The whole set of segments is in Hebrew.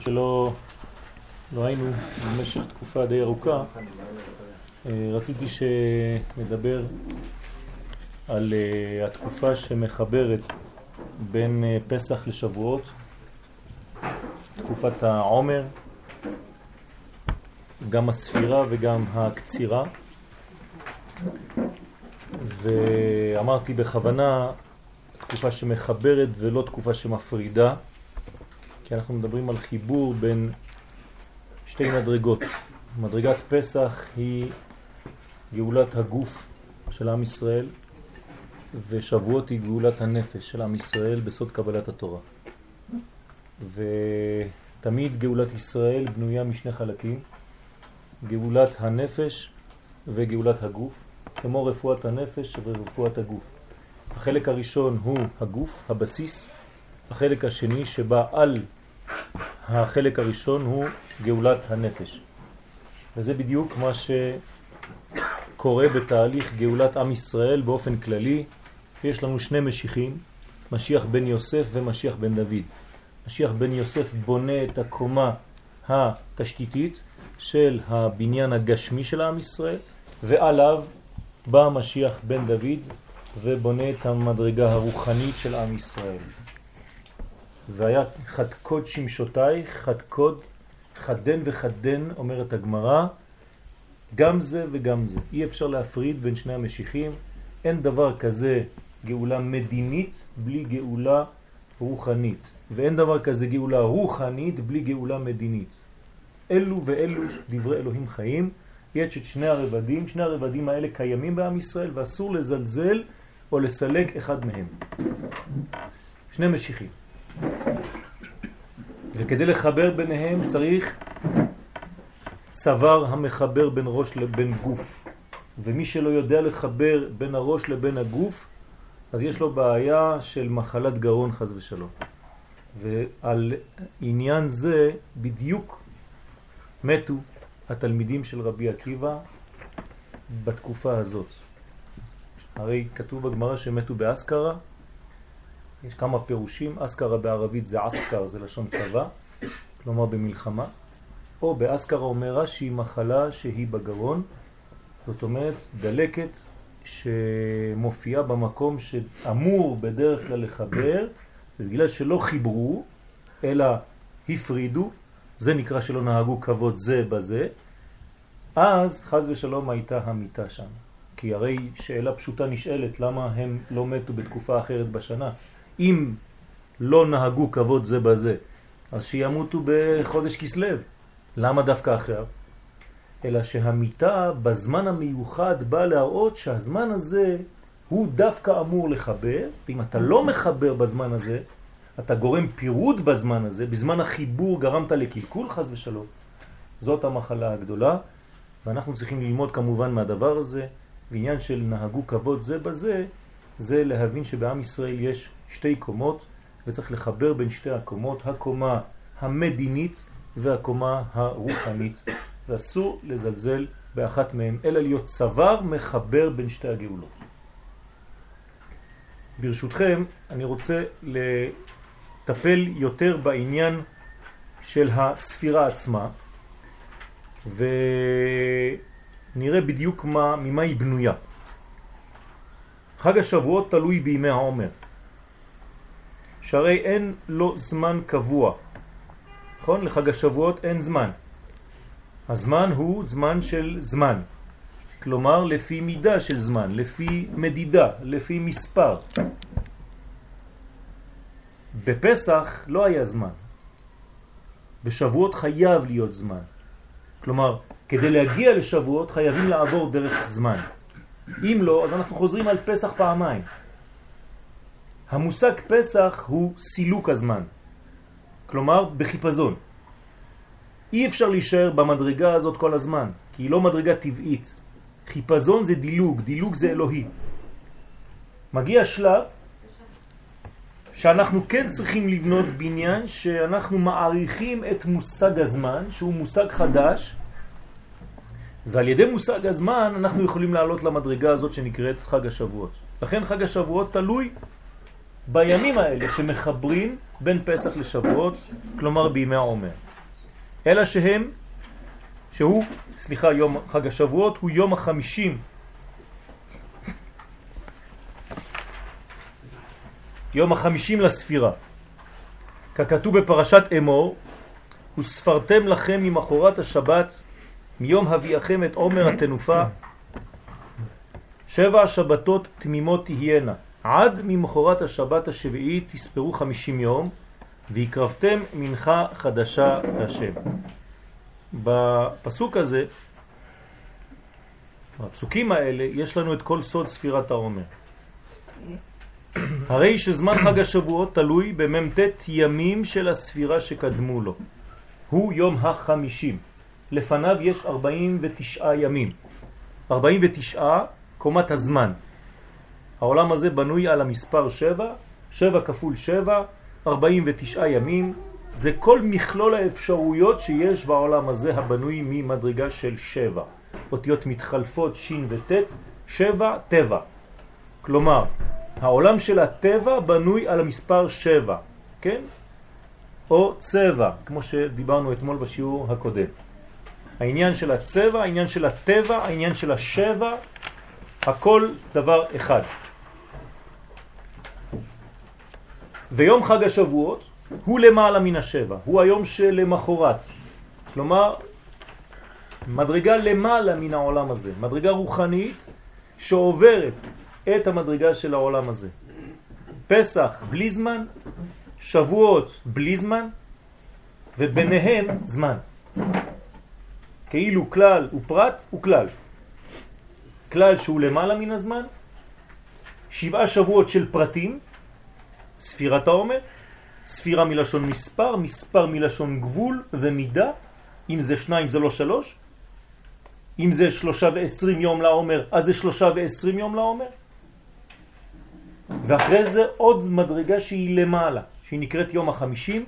שלא לא היינו במשך תקופה די ארוכה, אה, רציתי שנדבר על אה, התקופה שמחברת בין אה, פסח לשבועות, תקופת העומר, גם הספירה וגם הקצירה. ואמרתי בכוונה תקופה שמחברת ולא תקופה שמפרידה, כי אנחנו מדברים על חיבור בין שתי מדרגות. מדרגת פסח היא גאולת הגוף של עם ישראל, ושבועות היא גאולת הנפש של עם ישראל בסוד קבלת התורה. ותמיד גאולת ישראל בנויה משני חלקים, גאולת הנפש וגאולת הגוף, כמו רפואת הנפש ורפואת הגוף. החלק הראשון הוא הגוף, הבסיס, החלק השני שבא על החלק הראשון הוא גאולת הנפש. וזה בדיוק מה שקורה בתהליך גאולת עם ישראל באופן כללי. יש לנו שני משיחים, משיח בן יוסף ומשיח בן דוד. משיח בן יוסף בונה את הקומה התשתיתית של הבניין הגשמי של עם ישראל, ועליו בא משיח בן דוד ובונה את המדרגה הרוחנית של עם ישראל. והיה חד קוד שמשותייך, חד קוד, חדן וחדן, אומרת הגמרא, גם זה וגם זה. אי אפשר להפריד בין שני המשיחים. אין דבר כזה גאולה מדינית בלי גאולה רוחנית. ואין דבר כזה גאולה רוחנית בלי גאולה מדינית. אלו ואלו דברי אלוהים חיים. יש את שני הרבדים, שני הרבדים האלה קיימים בעם ישראל ואסור לזלזל או לסלג אחד מהם. שני משיחים. וכדי לחבר ביניהם צריך צוואר המחבר בין ראש לבין גוף. ומי שלא יודע לחבר בין הראש לבין הגוף, אז יש לו בעיה של מחלת גרון חז ושלום. ועל עניין זה בדיוק מתו התלמידים של רבי עקיבא בתקופה הזאת. הרי כתוב בגמרא שמתו באסקרה, יש כמה פירושים, אסקרה בערבית זה אסקר, זה לשון צבא, כלומר במלחמה, או באסקרה אומר רש"י מחלה שהיא בגרון, זאת אומרת דלקת שמופיעה במקום שאמור בדרך כלל לחבר, ובגלל שלא חיברו, אלא הפרידו, זה נקרא שלא נהגו כבוד זה בזה, אז חז ושלום הייתה המיטה שם. כי הרי שאלה פשוטה נשאלת, למה הם לא מתו בתקופה אחרת בשנה? אם לא נהגו כבוד זה בזה, אז שימותו בחודש כסלב. למה דווקא עכשיו? אלא שהמיטה בזמן המיוחד בא להראות שהזמן הזה הוא דווקא אמור לחבר, ואם אתה לא מחבר בזמן הזה, אתה גורם פירוד בזמן הזה, בזמן החיבור גרמת לקלקול חס ושלום. זאת המחלה הגדולה, ואנחנו צריכים ללמוד כמובן מהדבר הזה, ועניין של נהגו כבוד זה בזה, זה להבין שבעם ישראל יש שתי קומות, וצריך לחבר בין שתי הקומות, הקומה המדינית והקומה הרוחנית, ואסור לזלזל באחת מהן, אלא להיות צוואר מחבר בין שתי הגאולות. ברשותכם, אני רוצה לטפל יותר בעניין של הספירה עצמה, ונראה בדיוק מה, ממה היא בנויה. חג השבועות תלוי בימי העומר. שהרי אין לו זמן קבוע. נכון? לחג השבועות אין זמן. הזמן הוא זמן של זמן. כלומר, לפי מידה של זמן, לפי מדידה, לפי מספר. בפסח לא היה זמן. בשבועות חייב להיות זמן. כלומר, כדי להגיע לשבועות חייבים לעבור דרך זמן. אם לא, אז אנחנו חוזרים על פסח פעמיים. המושג פסח הוא סילוק הזמן, כלומר בחיפזון. אי אפשר להישאר במדרגה הזאת כל הזמן, כי היא לא מדרגה טבעית. חיפזון זה דילוג, דילוג זה אלוהי. מגיע שלב שאנחנו כן צריכים לבנות בניין שאנחנו מעריכים את מושג הזמן, שהוא מושג חדש, ועל ידי מושג הזמן אנחנו יכולים לעלות למדרגה הזאת שנקראת חג השבועות. לכן חג השבועות תלוי בימים האלה שמחברים בין פסח לשבועות, כלומר בימי העומר. אלא שהם, שהוא, סליחה, יום חג השבועות, הוא יום החמישים יום החמישים לספירה. ככתוב בפרשת אמור, וספרתם לכם ממחורת השבת, מיום הביאכם את עומר התנופה, שבע השבתות תמימות תהיינה, עד ממחורת השבת השביעית תספרו חמישים יום, והקרבתם מנחה חדשה להשם. בפסוק הזה, בפסוקים האלה, יש לנו את כל סוד ספירת העומר. הרי שזמן חג השבועות תלוי במ"ט ימים של הספירה שקדמו לו. הוא יום החמישים. לפניו יש 49 ימים. 49 קומת הזמן. העולם הזה בנוי על המספר 7, 7 כפול 7, 49 ימים. זה כל מכלול האפשרויות שיש בעולם הזה הבנוי ממדרגה של 7. אותיות מתחלפות שין וטט, 7 טבע. כלומר, העולם של הטבע בנוי על המספר 7, כן? או צבע, כמו שדיברנו אתמול בשיעור הקודם. העניין של הצבע, העניין של הטבע, העניין של השבע, הכל דבר אחד. ויום חג השבועות הוא למעלה מן השבע, הוא היום שלמחורת. כלומר, מדרגה למעלה מן העולם הזה, מדרגה רוחנית שעוברת את המדרגה של העולם הזה. פסח בלי זמן, שבועות בלי זמן, וביניהם זמן. כאילו כלל ופרט וכלל. כלל שהוא למעלה מן הזמן, שבעה שבועות של פרטים, ספירת העומר, ספירה מלשון מספר, מספר מלשון גבול ומידה, אם זה שניים זה לא שלוש, אם זה שלושה ועשרים יום לעומר, אז זה שלושה ועשרים יום לעומר, ואחרי זה עוד מדרגה שהיא למעלה, שהיא נקראת יום החמישים,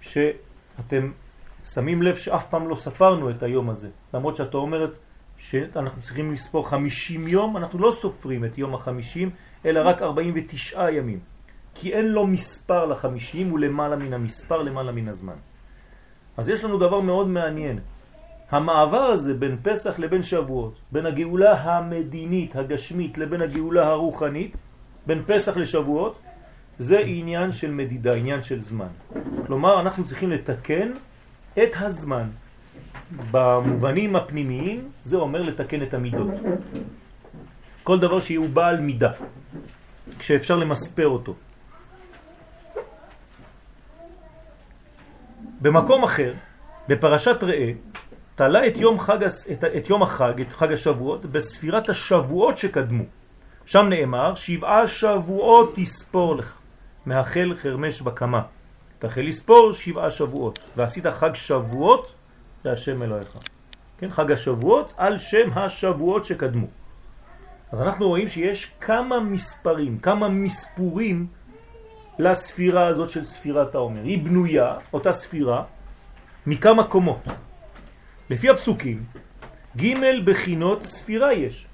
שאתם שמים לב שאף פעם לא ספרנו את היום הזה, למרות שאתה אומרת שאנחנו צריכים לספור חמישים יום, אנחנו לא סופרים את יום החמישים, אלא רק ארבעים ותשעה ימים, כי אין לו מספר לחמישים, הוא למעלה מן המספר, למעלה מן הזמן. אז יש לנו דבר מאוד מעניין. המעבר הזה בין פסח לבין שבועות, בין הגאולה המדינית, הגשמית, לבין הגאולה הרוחנית, בין פסח לשבועות, זה עניין של מדידה, עניין של זמן. כלומר, אנחנו צריכים לתקן את הזמן. במובנים הפנימיים זה אומר לתקן את המידות. כל דבר שהוא בעל מידה, כשאפשר למספר אותו. במקום אחר, בפרשת ראה, תלה את יום, חג, את, את יום החג, את חג השבועות, בספירת השבועות שקדמו. שם נאמר, שבעה שבועות תספור לך, מאחל חרמש בקמה. תחל לספור שבעה שבועות, ועשית חג שבועות להשם אלוהיך. כן, חג השבועות על שם השבועות שקדמו. אז אנחנו רואים שיש כמה מספרים, כמה מספורים לספירה הזאת של ספירת העומר. היא בנויה, אותה ספירה, מכמה קומות. לפי הפסוקים, ג' בחינות ספירה יש.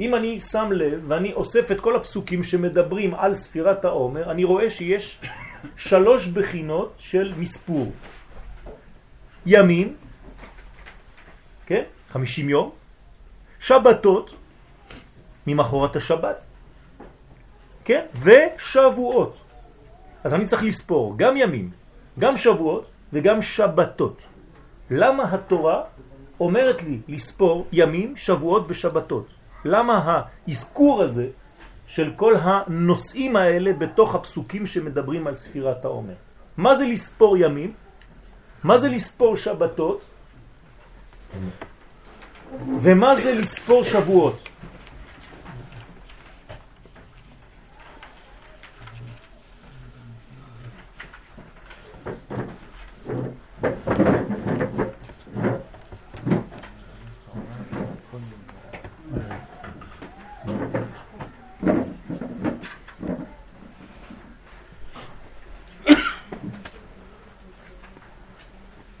אם אני שם לב ואני אוסף את כל הפסוקים שמדברים על ספירת העומר, אני רואה שיש שלוש בחינות של מספור. ימים, כן? חמישים יום, שבתות, ממחורת השבת, כן? ושבועות. אז אני צריך לספור גם ימים, גם שבועות וגם שבתות. למה התורה אומרת לי לספור ימים, שבועות ושבתות? למה האזכור הזה של כל הנושאים האלה בתוך הפסוקים שמדברים על ספירת העומר? מה זה לספור ימים? מה זה לספור שבתות? ומה זה לספור שבועות?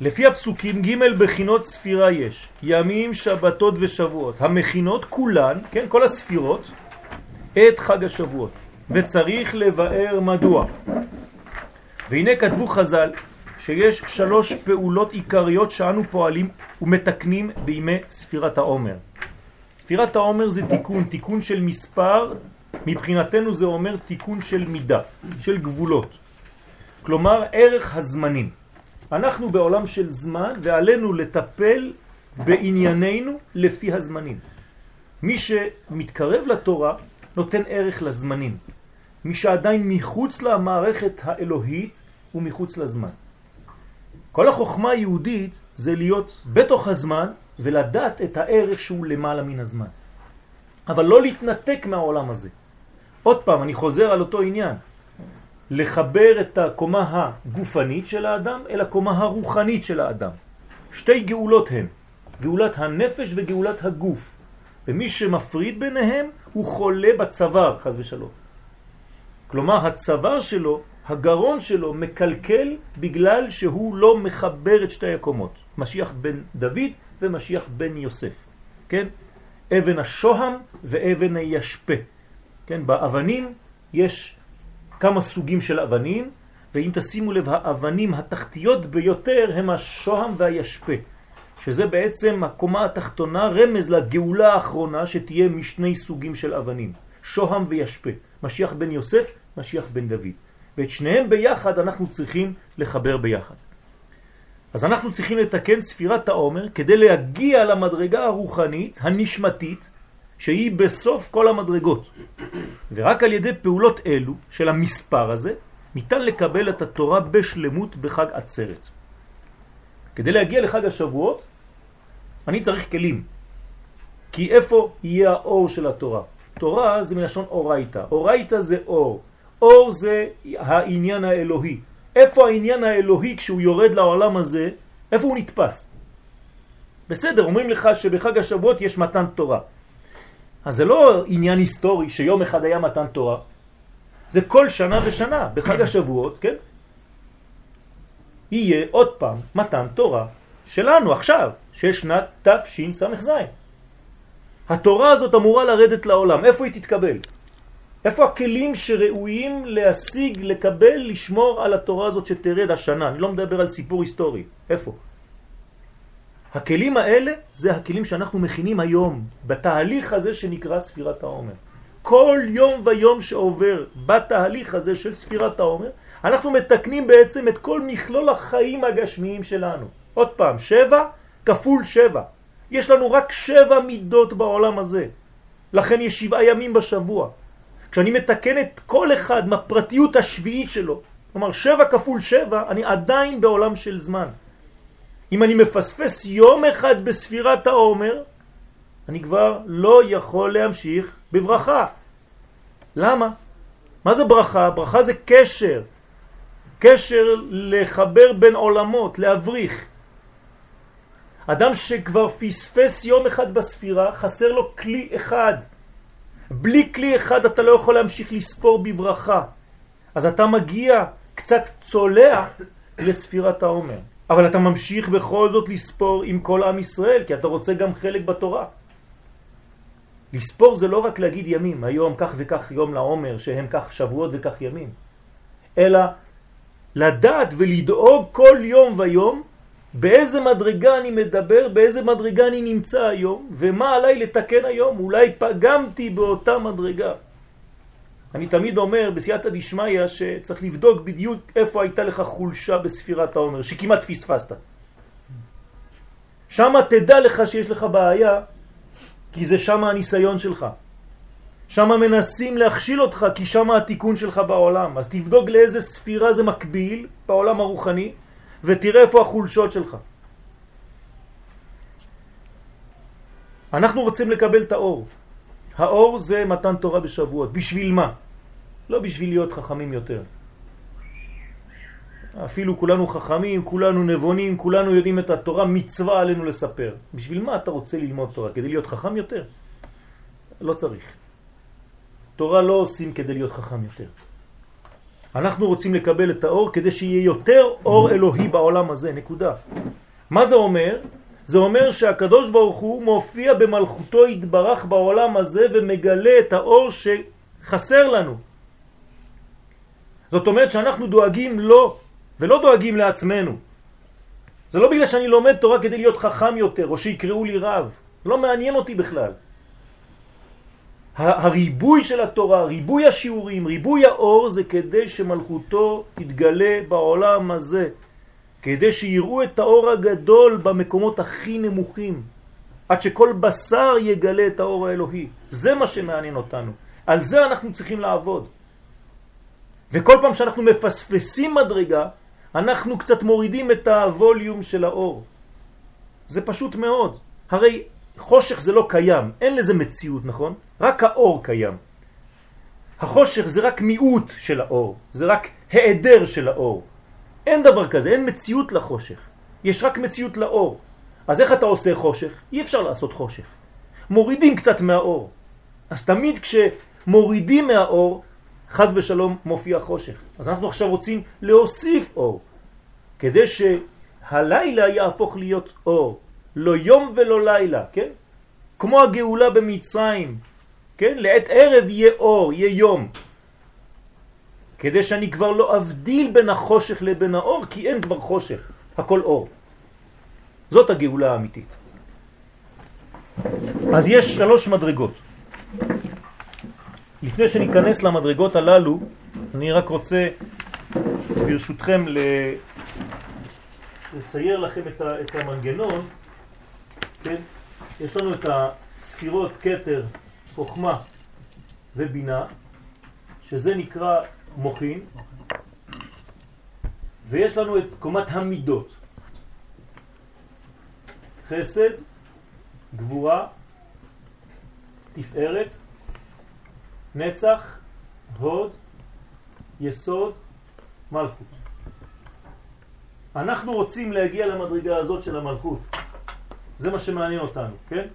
לפי הפסוקים ג' בחינות ספירה יש, ימים, שבתות ושבועות. המכינות כולן, כן, כל הספירות, את חג השבועות. וצריך לבאר מדוע. והנה כתבו חז"ל שיש שלוש פעולות עיקריות שאנו פועלים ומתקנים בימי ספירת העומר. ספירת העומר זה תיקון, תיקון של מספר, מבחינתנו זה אומר תיקון של מידה, של גבולות. כלומר ערך הזמנים. אנחנו בעולם של זמן ועלינו לטפל בענייננו לפי הזמנים. מי שמתקרב לתורה נותן ערך לזמנים. מי שעדיין מחוץ למערכת האלוהית הוא מחוץ לזמן. כל החוכמה היהודית זה להיות בתוך הזמן ולדעת את הערך שהוא למעלה מן הזמן. אבל לא להתנתק מהעולם הזה. עוד פעם, אני חוזר על אותו עניין. לחבר את הקומה הגופנית של האדם אל הקומה הרוחנית של האדם. שתי גאולות הן, גאולת הנפש וגאולת הגוף. ומי שמפריד ביניהם הוא חולה בצוואר, חז ושלום. כלומר, הצוואר שלו, הגרון שלו, מקלקל בגלל שהוא לא מחבר את שתי הקומות. משיח בן דוד ומשיח בן יוסף. כן? אבן השוהם ואבן הישפה. כן? באבנים יש כמה סוגים של אבנים, ואם תשימו לב, האבנים התחתיות ביותר הם השוהם והישפה, שזה בעצם הקומה התחתונה, רמז לגאולה האחרונה שתהיה משני סוגים של אבנים, שוהם וישפה, משיח בן יוסף, משיח בן דוד. ואת שניהם ביחד אנחנו צריכים לחבר ביחד. אז אנחנו צריכים לתקן ספירת העומר כדי להגיע למדרגה הרוחנית, הנשמתית, שהיא בסוף כל המדרגות. ורק על ידי פעולות אלו של המספר הזה, ניתן לקבל את התורה בשלמות בחג עצרת. כדי להגיע לחג השבועות, אני צריך כלים. כי איפה יהיה האור של התורה? תורה זה מלשון אורייתא. אורייתא זה אור. אור זה העניין האלוהי. איפה העניין האלוהי כשהוא יורד לעולם הזה? איפה הוא נתפס? בסדר, אומרים לך שבחג השבועות יש מתן תורה. אז זה לא עניין היסטורי שיום אחד היה מתן תורה, זה כל שנה ושנה, בחג השבועות, כן? יהיה עוד פעם מתן תורה שלנו עכשיו, שיש שנת תשס"ז. התורה הזאת אמורה לרדת לעולם, איפה היא תתקבל? איפה הכלים שראויים להשיג, לקבל, לשמור על התורה הזאת שתרד השנה? אני לא מדבר על סיפור היסטורי, איפה? הכלים האלה זה הכלים שאנחנו מכינים היום, בתהליך הזה שנקרא ספירת העומר. כל יום ויום שעובר בתהליך הזה של ספירת העומר, אנחנו מתקנים בעצם את כל מכלול החיים הגשמיים שלנו. עוד פעם, שבע כפול שבע. יש לנו רק שבע מידות בעולם הזה. לכן יש שבעה ימים בשבוע. כשאני מתקן את כל אחד מהפרטיות השביעית שלו, כלומר שבע כפול שבע, אני עדיין בעולם של זמן. אם אני מפספס יום אחד בספירת העומר, אני כבר לא יכול להמשיך בברכה. למה? מה זה ברכה? ברכה זה קשר. קשר לחבר בין עולמות, להבריך. אדם שכבר פספס יום אחד בספירה, חסר לו כלי אחד. בלי כלי אחד אתה לא יכול להמשיך לספור בברכה. אז אתה מגיע קצת צולע לספירת העומר. אבל אתה ממשיך בכל זאת לספור עם כל עם ישראל, כי אתה רוצה גם חלק בתורה. לספור זה לא רק להגיד ימים, היום כך וכך יום לעומר, שהם כך שבועות וכך ימים, אלא לדעת ולדאוג כל יום ויום באיזה מדרגה אני מדבר, באיזה מדרגה אני נמצא היום, ומה עליי לתקן היום, אולי פגמתי באותה מדרגה. אני תמיד אומר בסייעתא דשמיא שצריך לבדוק בדיוק איפה הייתה לך חולשה בספירת העומר, שכמעט פספסת. שם תדע לך שיש לך בעיה, כי זה שם הניסיון שלך. שם מנסים להכשיל אותך, כי שם התיקון שלך בעולם. אז תבדוק לאיזה ספירה זה מקביל בעולם הרוחני, ותראה איפה החולשות שלך. אנחנו רוצים לקבל את האור. האור זה מתן תורה בשבועות. בשביל מה? לא בשביל להיות חכמים יותר. אפילו כולנו חכמים, כולנו נבונים, כולנו יודעים את התורה, מצווה עלינו לספר. בשביל מה אתה רוצה ללמוד תורה? כדי להיות חכם יותר? לא צריך. תורה לא עושים כדי להיות חכם יותר. אנחנו רוצים לקבל את האור כדי שיהיה יותר אור אלוהי בעולם הזה, נקודה. מה זה אומר? זה אומר שהקדוש ברוך הוא מופיע במלכותו התברך בעולם הזה ומגלה את האור שחסר לנו. זאת אומרת שאנחנו דואגים לו ולא דואגים לעצמנו. זה לא בגלל שאני לומד תורה כדי להיות חכם יותר, או שיקראו לי רב. לא מעניין אותי בכלל. הריבוי של התורה, ריבוי השיעורים, ריבוי האור, זה כדי שמלכותו תתגלה בעולם הזה. כדי שיראו את האור הגדול במקומות הכי נמוכים, עד שכל בשר יגלה את האור האלוהי. זה מה שמעניין אותנו. על זה אנחנו צריכים לעבוד. וכל פעם שאנחנו מפספסים מדרגה, אנחנו קצת מורידים את הווליום של האור. זה פשוט מאוד. הרי חושך זה לא קיים, אין לזה מציאות, נכון? רק האור קיים. החושך זה רק מיעוט של האור, זה רק העדר של האור. אין דבר כזה, אין מציאות לחושך. יש רק מציאות לאור. אז איך אתה עושה חושך? אי אפשר לעשות חושך. מורידים קצת מהאור. אז תמיד כשמורידים מהאור, חז ושלום מופיע חושך. אז אנחנו עכשיו רוצים להוסיף אור, כדי שהלילה יהפוך להיות אור. לא יום ולא לילה, כן? כמו הגאולה במצרים, כן? לעת ערב יהיה אור, יהיה יום. כדי שאני כבר לא אבדיל בין החושך לבין האור, כי אין כבר חושך, הכל אור. זאת הגאולה האמיתית. אז יש שלוש מדרגות. לפני שניכנס למדרגות הללו, אני רק רוצה ברשותכם לצייר לכם את המנגנון, כן? יש לנו את הספירות קטר, חוכמה ובינה, שזה נקרא מוחין, ויש לנו את קומת המידות. חסד, גבורה, תפארת, נצח, הוד, יסוד, מלכות. אנחנו רוצים להגיע למדרגה הזאת של המלכות. זה מה שמעניין אותנו, כן?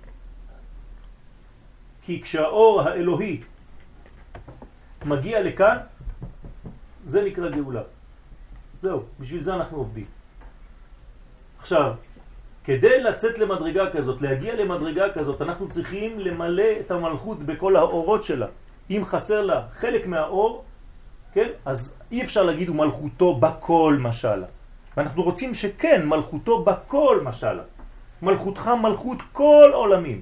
כי כשהאור האלוהי מגיע לכאן, זה נקרא גאולה. זהו, בשביל זה אנחנו עובדים. עכשיו, כדי לצאת למדרגה כזאת, להגיע למדרגה כזאת, אנחנו צריכים למלא את המלכות בכל האורות שלה. אם חסר לה חלק מהאור, כן, אז אי אפשר להגיד הוא מלכותו בכל משלה. ואנחנו רוצים שכן, מלכותו בכל משלה. מלכותך מלכות כל עולמים.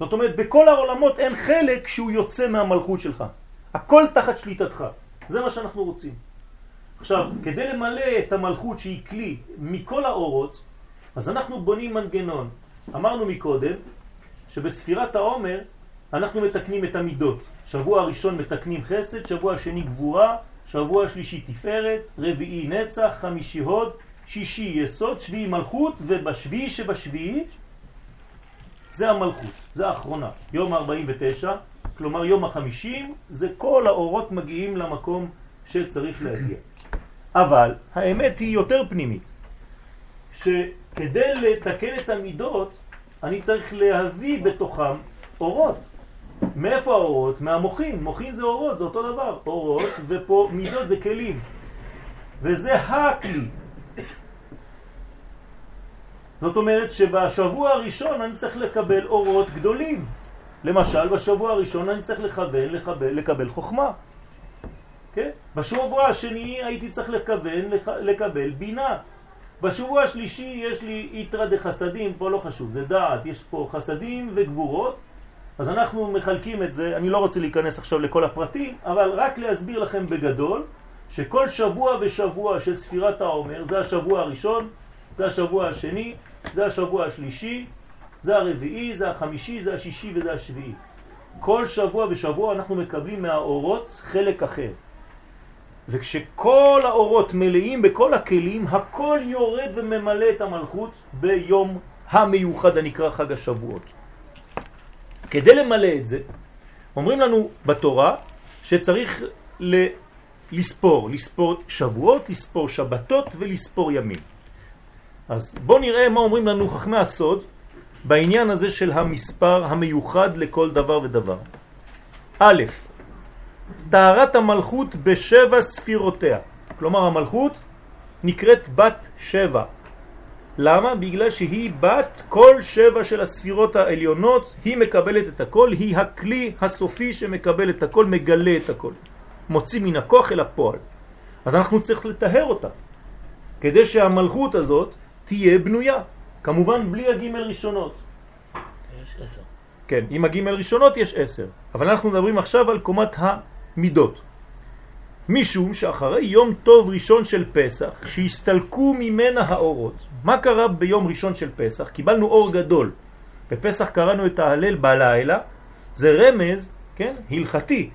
זאת אומרת, בכל העולמות אין חלק שהוא יוצא מהמלכות שלך. הכל תחת שליטתך. זה מה שאנחנו רוצים. עכשיו, כדי למלא את המלכות שהיא כלי מכל האורות, אז אנחנו בונים מנגנון. אמרנו מקודם שבספירת העומר אנחנו מתקנים את המידות. שבוע הראשון מתקנים חסד, שבוע השני גבורה, שבוע שלישי תפארת, רביעי נצח, חמישי הוד, שישי יסוד, שביעי מלכות, ובשביעי שבשביעי זה המלכות, זה האחרונה, יום 49, כלומר יום החמישים, זה כל האורות מגיעים למקום שצריך להגיע. אבל האמת היא יותר פנימית, שכדי לתקן את המידות, אני צריך להביא בתוכם אורות. מאיפה האורות? מהמוחין. מוחין זה אורות, זה אותו דבר. אורות, ופה מידות זה כלים. וזה הכלי. זאת אומרת שבשבוע הראשון אני צריך לקבל אורות גדולים. למשל, בשבוע הראשון אני צריך לכוון, לקבל, לקבל חוכמה. כן? בשבוע השני הייתי צריך לכוון, לקבל בינה. בשבוע השלישי יש לי יתרה דחסדים, פה לא חשוב, זה דעת, יש פה חסדים וגבורות, אז אנחנו מחלקים את זה, אני לא רוצה להיכנס עכשיו לכל הפרטים, אבל רק להסביר לכם בגדול, שכל שבוע ושבוע של ספירת העומר, זה השבוע הראשון, זה השבוע השני, זה השבוע השלישי, זה הרביעי, זה החמישי, זה השישי וזה השביעי. כל שבוע ושבוע אנחנו מקבלים מהאורות חלק אחר. וכשכל האורות מלאים בכל הכלים, הכל יורד וממלא את המלכות ביום המיוחד הנקרא חג השבועות. כדי למלא את זה, אומרים לנו בתורה שצריך ל... לספור, לספור שבועות, לספור שבתות ולספור ימים. אז בואו נראה מה אומרים לנו חכמי הסוד בעניין הזה של המספר המיוחד לכל דבר ודבר. א', טהרת המלכות בשבע ספירותיה. כלומר המלכות נקראת בת שבע. למה? בגלל שהיא בת כל שבע של הספירות העליונות, היא מקבלת את הכל, היא הכלי הסופי שמקבל את הכל, מגלה את הכל. מוציא מן הכוח אל הפועל. אז אנחנו צריך לטהר אותה, כדי שהמלכות הזאת תהיה בנויה. כמובן בלי הגימל ראשונות. יש עשר. כן, עם הגימל ראשונות יש עשר. אבל אנחנו מדברים עכשיו על קומת המידות. משום שאחרי יום טוב ראשון של פסח, שהסתלקו ממנה האורות, מה קרה ביום ראשון של פסח? קיבלנו אור גדול. בפסח קראנו את ההלל בלילה, זה רמז, כן, הלכתי,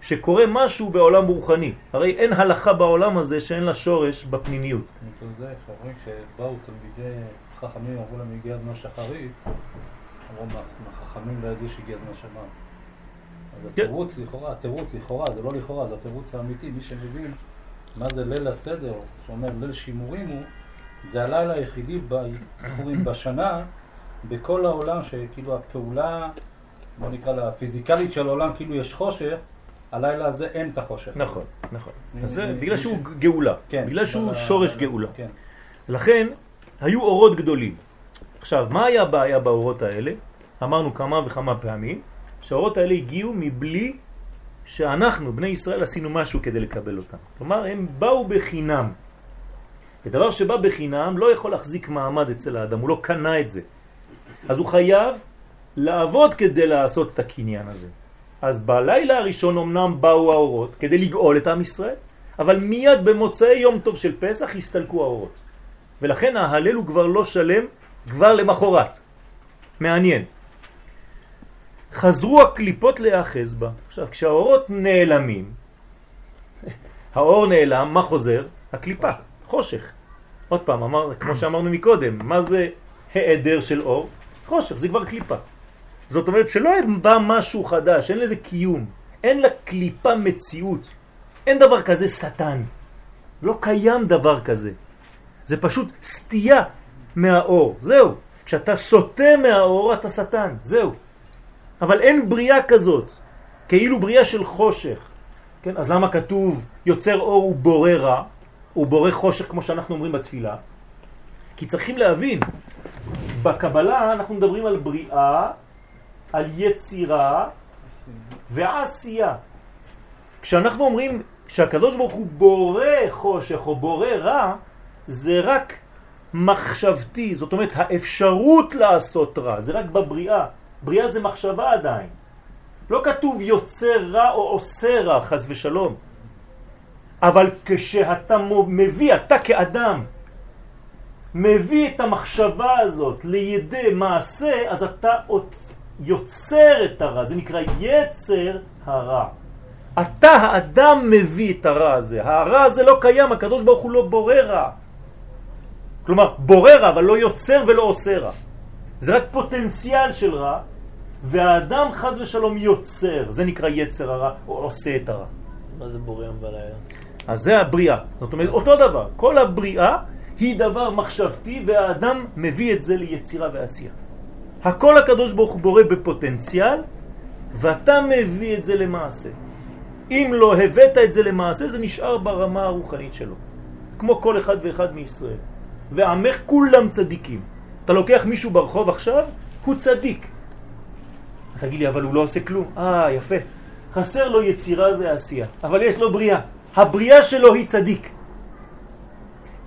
שקורה משהו בעולם רוחני. הרי אין הלכה בעולם הזה שאין לה שורש בפנימיות. בגלל זה, כשאומרים שבאו תלמידי חכמים, אמרו להם הגיע הזמן שחרית, אמרו "מה- מהחכמים לא ידעו שהגיע הזמן שמם. אז כן. התירוץ לכאורה, התירוץ לכאורה, זה לא לכאורה, זה התירוץ האמיתי, מי שמבין מה זה ליל הסדר, שאומר ליל שימורים הוא, זה הלילה היחידי, ב- איך אומרים, בשנה, בכל העולם, שכאילו הפעולה, בוא נקרא לה, הפיזיקלית של העולם, כאילו יש חושך, הלילה הזה אין את החושך. נכון, נכון. אז זה בגלל שהוא גאולה, כן. בגלל שהוא שורש גאולה. כן. לכן היו אורות גדולים. עכשיו, מה היה הבעיה באורות האלה? אמרנו כמה וכמה פעמים, שהאורות האלה הגיעו מבלי שאנחנו, בני ישראל, עשינו משהו כדי לקבל אותם. כלומר, הם באו בחינם. ודבר שבא בחינם לא יכול להחזיק מעמד אצל האדם, הוא לא קנה את זה. אז הוא חייב לעבוד כדי לעשות את הקניין הזה. אז בלילה הראשון אמנם באו האורות כדי לגאול את עם ישראל, אבל מיד במוצאי יום טוב של פסח הסתלקו האורות. ולכן ההלל הוא כבר לא שלם, כבר למחרת. מעניין. חזרו הקליפות להאחז בה. עכשיו, כשהאורות נעלמים, האור נעלם, מה חוזר? הקליפה, חושך. עוד פעם, אמר, כמו שאמרנו מקודם, מה זה העדר של אור? חושך, זה כבר קליפה. זאת אומרת שלא בא משהו חדש, אין לזה קיום, אין לקליפה מציאות. אין דבר כזה שטן. לא קיים דבר כזה. זה פשוט סטייה מהאור, זהו. כשאתה סוטה מהאור אתה שטן, זהו. אבל אין בריאה כזאת, כאילו בריאה של חושך. כן? אז למה כתוב יוצר אור ובורא רע, ובורא חושך כמו שאנחנו אומרים בתפילה? כי צריכים להבין, בקבלה אנחנו מדברים על בריאה, על יצירה ועשייה. כשאנחנו אומרים שהקדוש ברוך הוא בורא חושך או בורא רע, זה רק מחשבתי, זאת אומרת האפשרות לעשות רע, זה רק בבריאה. בריאה זה מחשבה עדיין. לא כתוב יוצר רע או עושה רע, חס ושלום. אבל כשאתה מביא, אתה כאדם, מביא את המחשבה הזאת לידי מעשה, אז אתה יוצר את הרע, זה נקרא יצר הרע. אתה האדם מביא את הרע הזה, הרע הזה לא קיים, הקדוש ברוך הוא לא בורא רע. כלומר, בורא רע, אבל לא יוצר ולא עושה רע. זה רק פוטנציאל של רע, והאדם חז ושלום יוצר, זה נקרא יצר הרע, או עושה את הרע. מה זה בורא יום ולילה? אז זה הבריאה. זאת אומרת, אותו דבר. כל הבריאה היא דבר מחשבתי, והאדם מביא את זה ליצירה ועשייה. הכל הקדוש ברוך הוא בורא בפוטנציאל, ואתה מביא את זה למעשה. אם לא הבאת את זה למעשה, זה נשאר ברמה הרוחנית שלו. כמו כל אחד ואחד מישראל. ועמך כולם צדיקים. אתה לוקח מישהו ברחוב עכשיו, הוא צדיק. תגיד לי, אבל הוא לא עושה כלום. אה, יפה. חסר לו יצירה ועשייה, אבל יש לו בריאה. הבריאה שלו היא צדיק.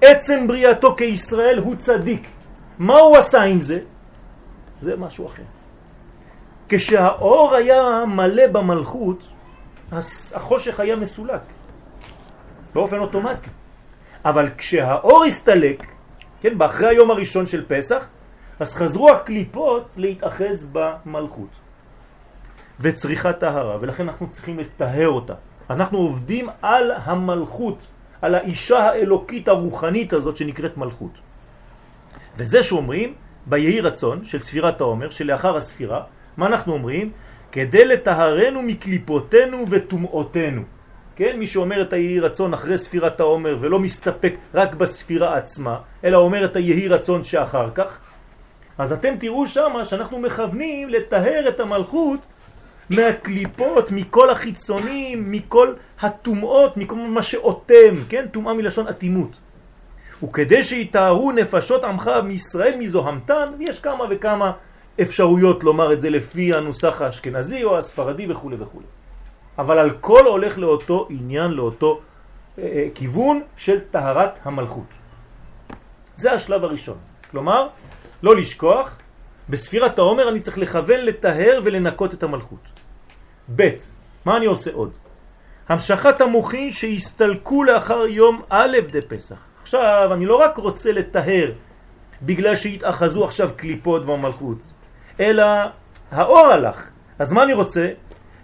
עצם בריאתו כישראל הוא צדיק. מה הוא עשה עם זה? זה משהו אחר. כשהאור היה מלא במלכות, החושך היה מסולק, באופן אוטומטי. אבל כשהאור הסתלק, כן, באחרי היום הראשון של פסח, אז חזרו הקליפות להתאחז במלכות. וצריכה טהרה, ולכן אנחנו צריכים לטהר אותה. אנחנו עובדים על המלכות, על האישה האלוקית הרוחנית הזאת שנקראת מלכות. וזה שאומרים ביהי רצון של ספירת העומר, שלאחר הספירה, מה אנחנו אומרים? כדי לטהרנו מקליפותינו וטומאותינו. כן, מי שאומר את היהי רצון אחרי ספירת העומר ולא מסתפק רק בספירה עצמה, אלא אומר את היהי רצון שאחר כך, אז אתם תראו שמה שאנחנו מכוונים לטהר את המלכות מהקליפות, מכל החיצונים, מכל הטומאות, מכל מה שאותם, כן? טומאה מלשון אטימות. וכדי שיתארו נפשות עמך מישראל מזוהמתן, יש כמה וכמה אפשרויות לומר את זה לפי הנוסח האשכנזי או הספרדי וכו' וכו'. אבל על כל הולך לאותו עניין, לאותו אה, כיוון של טהרת המלכות. זה השלב הראשון. כלומר, לא לשכוח, בספירת העומר אני צריך לכוון, לטהר ולנקות את המלכות. ב', מה אני עושה עוד? המשכת המוחין שהסתלקו לאחר יום א' דה פסח. עכשיו, אני לא רק רוצה לטהר בגלל שהתאחזו עכשיו קליפות במלכות, אלא האור הלך. אז מה אני רוצה?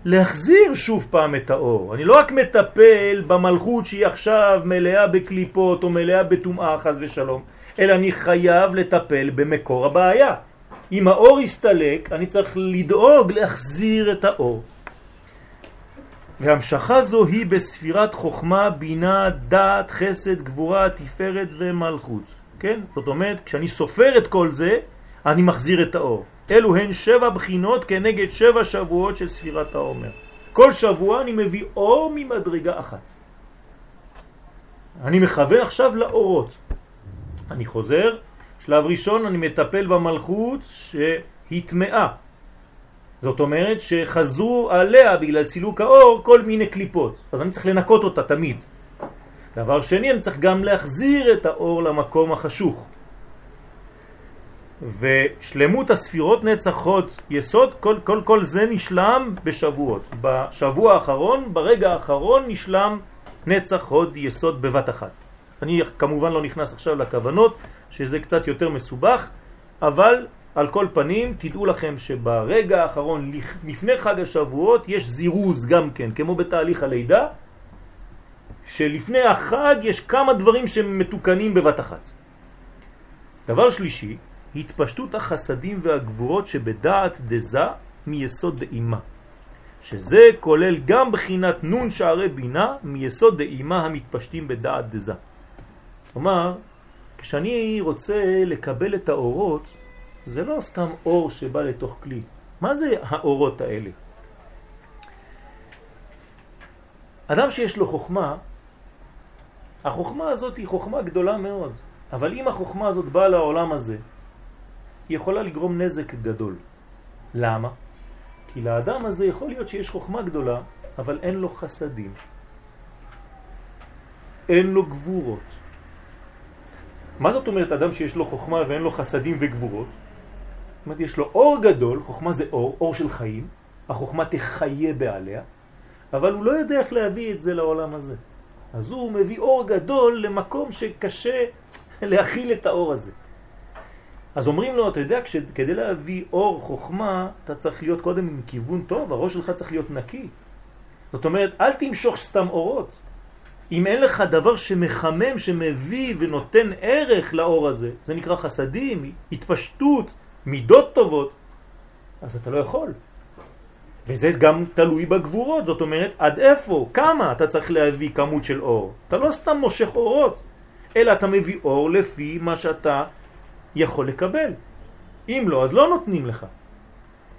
להחזיר שוב פעם את האור. אני לא רק מטפל במלכות שהיא עכשיו מלאה בקליפות או מלאה בטומאה חס ושלום, אלא אני חייב לטפל במקור הבעיה. אם האור יסתלק, אני צריך לדאוג להחזיר את האור. והמשכה זו היא בספירת חוכמה, בינה, דעת, חסד, גבורה, תפארת ומלכות. כן? זאת אומרת, כשאני סופר את כל זה, אני מחזיר את האור. אלו הן שבע בחינות כנגד שבע שבועות של ספירת העומר. כל שבוע אני מביא אור ממדרגה אחת. אני מכוון עכשיו לאורות. אני חוזר, שלב ראשון אני מטפל במלכות שהתמאה. זאת אומרת שחזרו עליה בגלל סילוק האור כל מיני קליפות. אז אני צריך לנקות אותה תמיד. דבר שני, אני צריך גם להחזיר את האור למקום החשוך. ושלמות הספירות נצחות יסוד, כל, כל, כל זה נשלם בשבועות. בשבוע האחרון, ברגע האחרון, נשלם נצח הוד יסוד בבת אחת. אני כמובן לא נכנס עכשיו לכוונות, שזה קצת יותר מסובך, אבל על כל פנים, תדעו לכם שברגע האחרון, לפני חג השבועות, יש זירוז גם כן, כמו בתהליך הלידה, שלפני החג יש כמה דברים שמתוקנים בבת אחת. דבר שלישי, התפשטות החסדים והגבורות שבדעת דזה מיסוד דאימה, שזה כולל גם בחינת נון שערי בינה מיסוד דאימה המתפשטים בדעת דזה. כלומר, כשאני רוצה לקבל את האורות, זה לא סתם אור שבא לתוך כלי. מה זה האורות האלה? אדם שיש לו חוכמה, החוכמה הזאת היא חוכמה גדולה מאוד, אבל אם החוכמה הזאת באה לעולם הזה, יכולה לגרום נזק גדול. למה? כי לאדם הזה יכול להיות שיש חוכמה גדולה, אבל אין לו חסדים. אין לו גבורות. מה זאת אומרת אדם שיש לו חוכמה ואין לו חסדים וגבורות? זאת אומרת, יש לו אור גדול, חוכמה זה אור, אור של חיים, החוכמה תחיה בעליה, אבל הוא לא יודע איך להביא את זה לעולם הזה. אז הוא מביא אור גדול למקום שקשה להכיל את האור הזה. אז אומרים לו, אתה יודע, כדי להביא אור חוכמה, אתה צריך להיות קודם עם כיוון טוב, הראש שלך צריך להיות נקי. זאת אומרת, אל תמשוך סתם אורות. אם אין לך דבר שמחמם, שמביא ונותן ערך לאור הזה, זה נקרא חסדים, התפשטות, מידות טובות, אז אתה לא יכול. וזה גם תלוי בגבורות, זאת אומרת, עד איפה, כמה אתה צריך להביא כמות של אור. אתה לא סתם מושך אורות, אלא אתה מביא אור לפי מה שאתה יכול לקבל. אם לא, אז לא נותנים לך.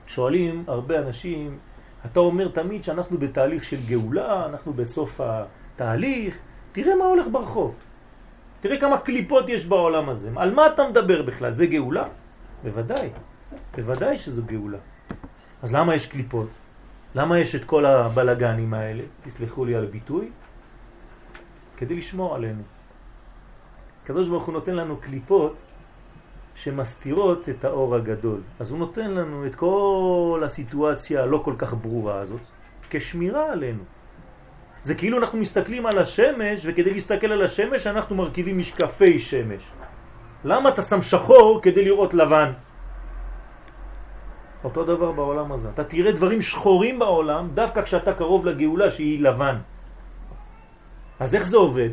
שואלים הרבה אנשים, אתה אומר תמיד שאנחנו בתהליך של גאולה, אנחנו בסוף התהליך, תראה מה הולך ברחוב. תראה כמה קליפות יש בעולם הזה. על מה אתה מדבר בכלל? זה גאולה? בוודאי, בוודאי שזו גאולה. אז למה יש קליפות? למה יש את כל הבלגנים האלה? תסלחו לי על הביטוי. כדי לשמור עלינו. הקדוש ברוך הוא נותן לנו קליפות שמסתירות את האור הגדול. אז הוא נותן לנו את כל הסיטואציה הלא כל כך ברורה הזאת כשמירה עלינו. זה כאילו אנחנו מסתכלים על השמש, וכדי להסתכל על השמש אנחנו מרכיבים משקפי שמש. למה אתה שם שחור כדי לראות לבן? אותו דבר בעולם הזה. אתה תראה דברים שחורים בעולם דווקא כשאתה קרוב לגאולה שהיא לבן. אז איך זה עובד?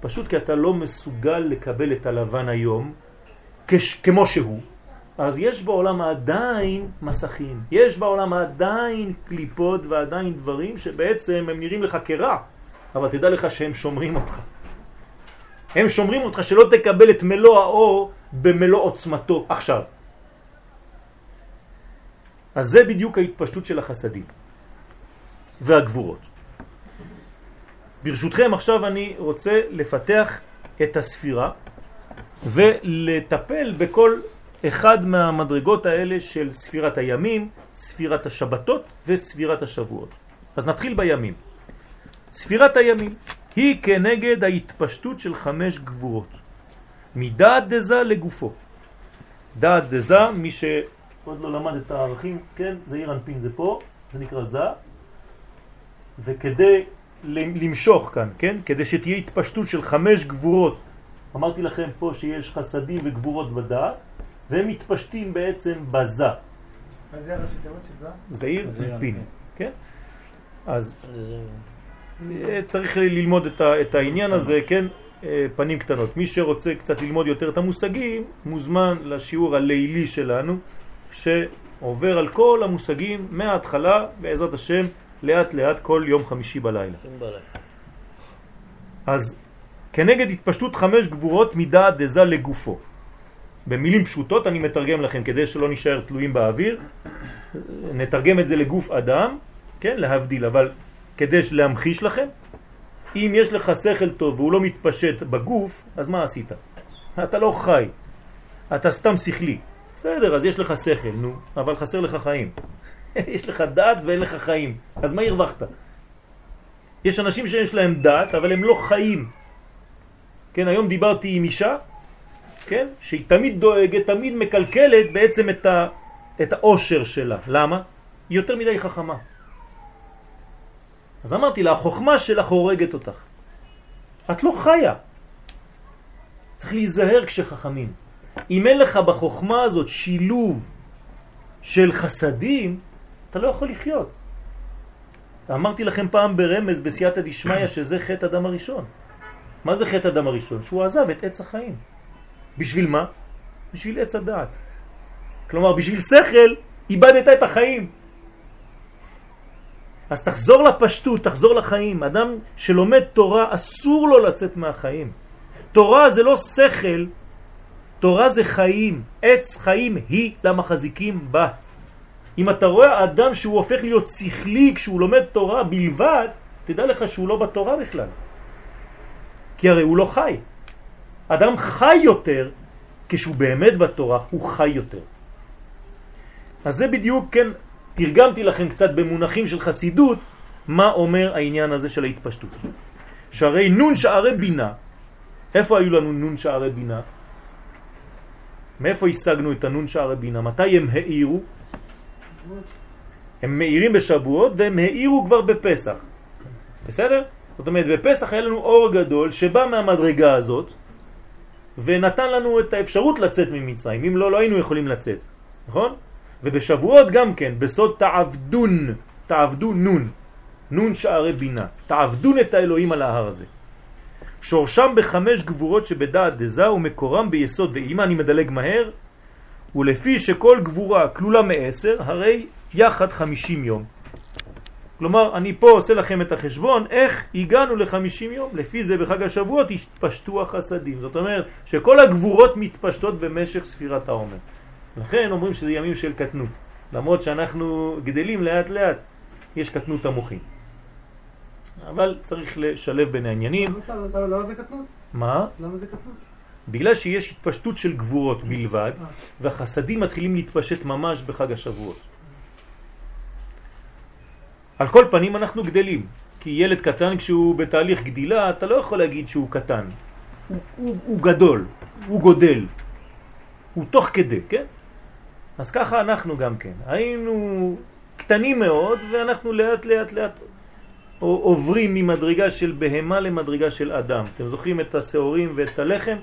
פשוט כי אתה לא מסוגל לקבל את הלבן היום כש, כמו שהוא. אז יש בעולם עדיין מסכים, יש בעולם עדיין קליפות ועדיין דברים שבעצם הם נראים לך כרע, אבל תדע לך שהם שומרים אותך. הם שומרים אותך שלא תקבל את מלוא האור במלוא עוצמתו עכשיו. אז זה בדיוק ההתפשטות של החסדים והגבורות. ברשותכם עכשיו אני רוצה לפתח את הספירה ולטפל בכל אחד מהמדרגות האלה של ספירת הימים, ספירת השבתות וספירת השבועות. אז נתחיל בימים. ספירת הימים היא כנגד ההתפשטות של חמש גבורות. מדעת דזה לגופו. דעת דזה, מי שעוד לא למד את הערכים, כן, זה עיר אנפין זה פה, זה נקרא זה, וכדי למשוך כאן, כן, כדי שתהיה התפשטות של חמש גבורות, אמרתי לכם פה שיש חסדים וגבורות בדעת, והם מתפשטים בעצם בזה. מה זה הראשי תיבות של זה? זעיר אנפין, אנפין. כן? אז זה- אה, צריך ללמוד את, העניין הזה, כן? אה, פנים קטנות. מי שרוצה קצת ללמוד יותר את המושגים, מוזמן לשיעור הלילי שלנו, שעובר על כל המושגים מההתחלה, בעזרת השם, לאט לאט כל יום חמישי בלילה. אז כנגד התפשטות חמש גבורות מדעת דזה לגופו. במילים פשוטות אני מתרגם לכם כדי שלא נשאר תלויים באוויר, נתרגם את זה לגוף אדם, כן, להבדיל, אבל כדי להמחיש לכם, אם יש לך שכל טוב והוא לא מתפשט בגוף, אז מה עשית? אתה לא חי, אתה סתם שכלי. בסדר, אז יש לך שכל, נו, אבל חסר לך חיים. יש לך דעת ואין לך חיים, אז מה הרווחת? יש אנשים שיש להם דעת, אבל הם לא חיים. כן, היום דיברתי עם אישה, כן, שהיא תמיד דואגת, תמיד מקלקלת בעצם את, ה, את האושר שלה. למה? היא יותר מדי חכמה. אז אמרתי לה, החוכמה שלך הורגת אותך. את לא חיה. צריך להיזהר כשחכמים. אם אין לך בחוכמה הזאת שילוב של חסדים, אתה לא יכול לחיות. אמרתי לכם פעם ברמז בסייעתא דשמיא שזה חטא אדם הראשון. מה זה חטא אדם הראשון? שהוא עזב את עץ החיים. בשביל מה? בשביל עץ הדעת. כלומר, בשביל שכל איבדת את החיים. אז תחזור לפשטות, תחזור לחיים. אדם שלומד תורה, אסור לו לצאת מהחיים. תורה זה לא שכל, תורה זה חיים. עץ חיים היא למחזיקים בה. אם אתה רואה אדם שהוא הופך להיות שכלי כשהוא לומד תורה בלבד, תדע לך שהוא לא בתורה בכלל. כי הרי הוא לא חי. אדם חי יותר כשהוא באמת בתורה, הוא חי יותר. אז זה בדיוק, כן, תרגמתי לכם קצת במונחים של חסידות, מה אומר העניין הזה של ההתפשטות. שהרי נון שערי בינה, איפה היו לנו נון שערי בינה? מאיפה השגנו את הנון שערי בינה? מתי הם העירו? הם מאירים בשבועות והם העירו כבר בפסח. בסדר? זאת אומרת, בפסח היה לנו אור גדול שבא מהמדרגה הזאת ונתן לנו את האפשרות לצאת ממצרים. אם לא, לא היינו יכולים לצאת. נכון? ובשבועות גם כן, בסוד תעבדון, תעבדו נון, נון שערי בינה. תעבדון את האלוהים על ההר הזה. שורשם בחמש גבורות שבדעת דזה ומקורם ביסוד ואימה, אני מדלג מהר, ולפי שכל גבורה כלולה מעשר, הרי יחד חמישים יום. כלומר, אני פה עושה לכם את החשבון, איך הגענו לחמישים יום. לפי זה בחג השבועות התפשטו החסדים. זאת אומרת שכל הגבורות מתפשטות במשך ספירת העומר. לכן אומרים שזה ימים של קטנות. למרות שאנחנו גדלים לאט לאט, יש קטנות המוחים. אבל צריך לשלב בין העניינים. למה זה קטנות? מה? למה זה קטנות? בגלל שיש התפשטות של גבורות בלבד, והחסדים מתחילים להתפשט ממש בחג השבועות. על כל פנים אנחנו גדלים, כי ילד קטן כשהוא בתהליך גדילה, אתה לא יכול להגיד שהוא קטן. הוא, הוא, הוא גדול, הוא גודל, הוא תוך כדי, כן? אז ככה אנחנו גם כן. היינו קטנים מאוד, ואנחנו לאט לאט לאט עוברים ממדרגה של בהמה למדרגה של אדם. אתם זוכרים את השעורים ואת הלחם?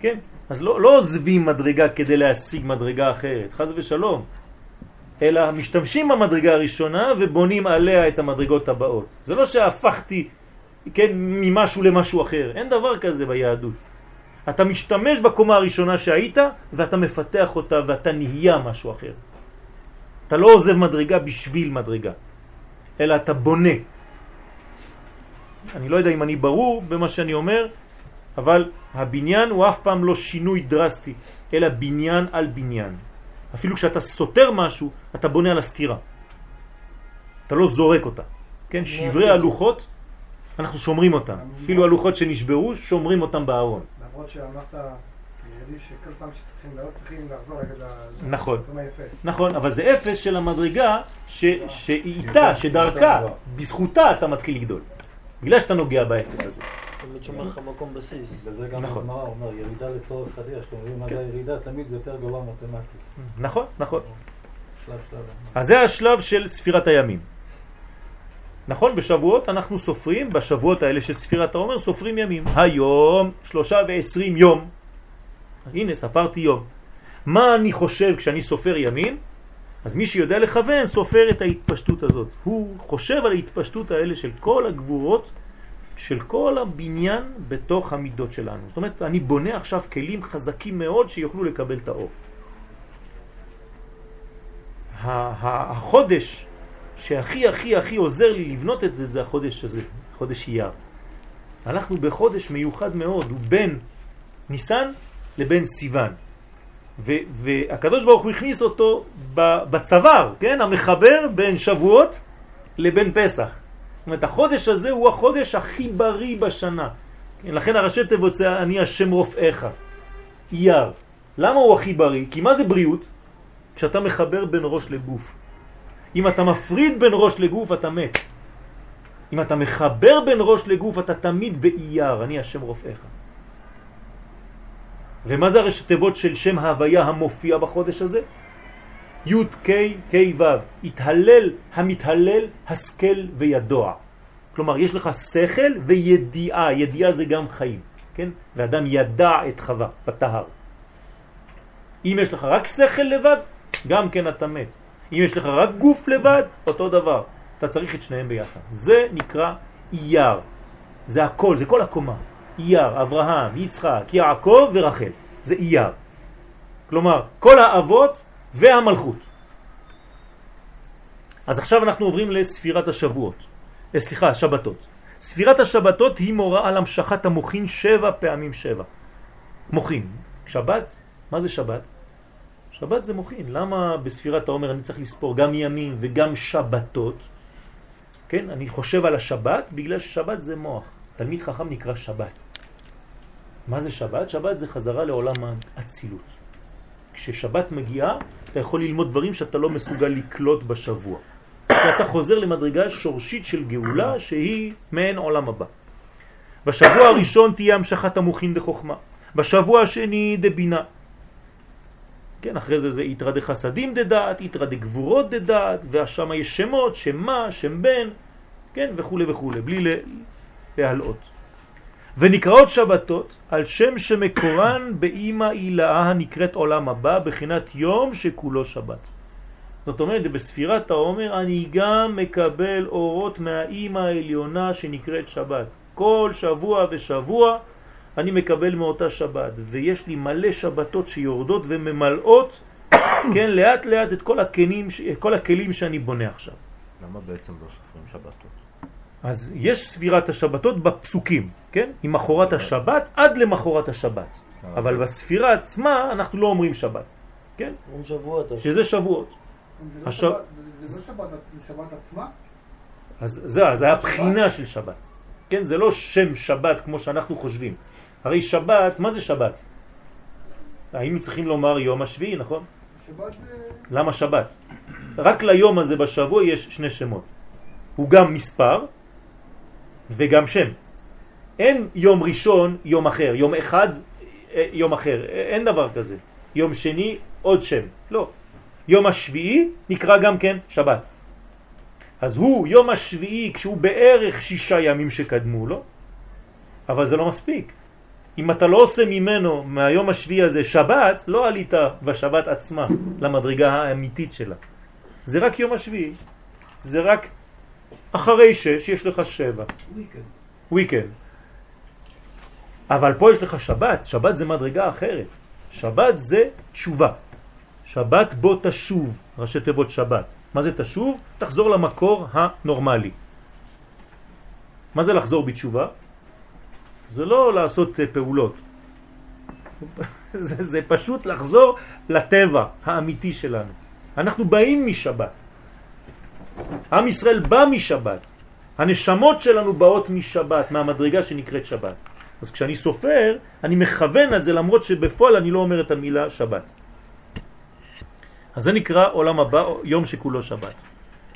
כן? אז לא, לא עוזבים מדרגה כדי להשיג מדרגה אחרת, חז ושלום, אלא משתמשים במדרגה הראשונה ובונים עליה את המדרגות הבאות. זה לא שהפכתי, כן, ממשהו למשהו אחר, אין דבר כזה ביהדות. אתה משתמש בקומה הראשונה שהיית ואתה מפתח אותה ואתה נהיה משהו אחר. אתה לא עוזב מדרגה בשביל מדרגה, אלא אתה בונה. אני לא יודע אם אני ברור במה שאני אומר, אבל הבניין הוא אף פעם לא שינוי דרסטי, אלא בניין על בניין. אפילו כשאתה סותר משהו, אתה בונה על הסתירה. אתה לא זורק אותה. כן, שברי הלוחות, אנחנו שומרים אותם. אפילו הלוחות שנשברו, שומרים אותם בארון. למרות שאמרת, נראה לי שכל פעם שצריכים לעלות צריכים לחזור רגע ל... נכון. נכון, אבל זה אפס של המדרגה ש, שאיתה, שדרכה, בזכותה אתה מתחיל לגדול. בגלל שאתה נוגע באפס הזה. תמיד שומר לך מקום בסיס. בגלל זה גם נכון. בגמרא הוא אומר, ירידה לצורך חדש, אתם מבינים מה זה הירידה? תמיד זה יותר גבוה מתמטית. נכון, נכון. שלב שלב. אז זה השלב של ספירת הימים. נכון, בשבועות אנחנו סופרים, בשבועות האלה של ספירת העומר סופרים ימים. היום שלושה ועשרים יום. הנה, ספרתי יום. מה אני חושב כשאני סופר ימים? אז מי שיודע לכוון סופר את ההתפשטות הזאת. הוא חושב על ההתפשטות האלה של כל הגבורות, של כל הבניין בתוך המידות שלנו. זאת אומרת, אני בונה עכשיו כלים חזקים מאוד שיוכלו לקבל את האור. החודש שהכי הכי הכי עוזר לי לבנות את זה, זה החודש הזה, חודש אייר. אנחנו בחודש מיוחד מאוד, הוא בין ניסן לבין סיוון. והקדוש ברוך הוא הכניס אותו בצוואר, כן? המחבר בין שבועות לבין פסח. זאת אומרת, החודש הזה הוא החודש הכי בריא בשנה. כן? לכן הראשי תיבות זה אני השם רופאיך, אייר. למה הוא הכי בריא? כי מה זה בריאות? כשאתה מחבר בין ראש לגוף. אם אתה מפריד בין ראש לגוף אתה מת. אם אתה מחבר בין ראש לגוף אתה תמיד באייר, אני השם רופאיך. ומה זה הראשי תיבות של שם ההוויה המופיע בחודש הזה? י' ק' ק' התהלל המתהלל, השכל וידוע. כלומר, יש לך שכל וידיעה, ידיעה זה גם חיים, כן? ואדם ידע את חווה בטהר. אם יש לך רק שכל לבד, גם כן אתה מת. אם יש לך רק גוף לבד, אותו דבר. אתה צריך את שניהם ביחד. זה נקרא אייר. זה הכל, זה כל הקומה. אייר, אברהם, יצחק, יעקב ורחל. זה אייר. כלומר, כל האבות והמלכות. אז עכשיו אנחנו עוברים לספירת השבועות. אה, סליחה, שבתות. ספירת השבתות היא מורה על המשכת המוחין שבע פעמים שבע. מוחין. שבת, מה זה שבת? שבת זה מוחין. למה בספירת העומר אני צריך לספור גם ימים וגם שבתות? כן, אני חושב על השבת בגלל ששבת זה מוח. תלמיד חכם נקרא שבת. מה זה שבת? שבת זה חזרה לעולם האצילות. כששבת מגיעה, אתה יכול ללמוד דברים שאתה לא מסוגל לקלוט בשבוע. ואתה חוזר למדרגה שורשית של גאולה שהיא מעין עולם הבא. בשבוע הראשון תהיה המשכת המוחין דחוכמה. בשבוע השני דבינה. כן, אחרי זה זה יתרא דחסדים דדעת, יתרא דגבורות דדעת, ושם יש שמות, שם מה, שם בן, כן, וכו' וכו', בלי לה- להלאות. ונקראות שבתות על שם שמקורן באימא אילאה הנקראת עולם הבא, בחינת יום שכולו שבת. זאת אומרת, בספירת העומר אני גם מקבל אורות מהאימא העליונה שנקראת שבת. כל שבוע ושבוע אני מקבל מאותה שבת, ויש לי מלא שבתות שיורדות וממלאות, כן, לאט לאט את כל הכלים, כל הכלים שאני בונה עכשיו. למה בעצם לא סופרים שבתות? אז יש ספירת השבתות בפסוקים, כן? עם מחורת השבת עד למחורת השבת. אבל בספירה עצמה אנחנו לא אומרים שבת, כן? אומרים שבועות. שזה שבועות. זה לא שבת- זה לא שבת, זה שבת עצמה? אז זה, זה הבחינה של שבת. כן? זה לא שם שבת כמו שאנחנו חושבים. הרי שבת, מה זה שבת? היינו צריכים לומר יום השביעי, נכון? שבת זה... למה שבת? רק ליום הזה בשבוע יש שני שמות. הוא גם מספר וגם שם. אין יום ראשון, יום אחר, יום אחד, אה, יום אחר. אה, אין דבר כזה. יום שני, עוד שם. לא. יום השביעי נקרא גם כן שבת. אז הוא, יום השביעי, כשהוא בערך שישה ימים שקדמו לו, אבל זה לא מספיק. אם אתה לא עושה ממנו, מהיום השביעי הזה, שבת, לא עלית בשבת עצמה למדרגה האמיתית שלה. זה רק יום השביעי. זה רק אחרי שש יש לך שבע. וויקנד. אבל פה יש לך שבת, שבת זה מדרגה אחרת. שבת זה תשובה. שבת בו תשוב, ראשי תיבות שבת. מה זה תשוב? תחזור למקור הנורמלי. מה זה לחזור בתשובה? זה לא לעשות אה, פעולות. זה, זה פשוט לחזור לטבע האמיתי שלנו. אנחנו באים משבת. עם ישראל בא משבת. הנשמות שלנו באות משבת, מהמדרגה שנקראת שבת. אז כשאני סופר, אני מכוון את זה למרות שבפועל אני לא אומר את המילה שבת. אז זה נקרא עולם הבא, יום שכולו שבת.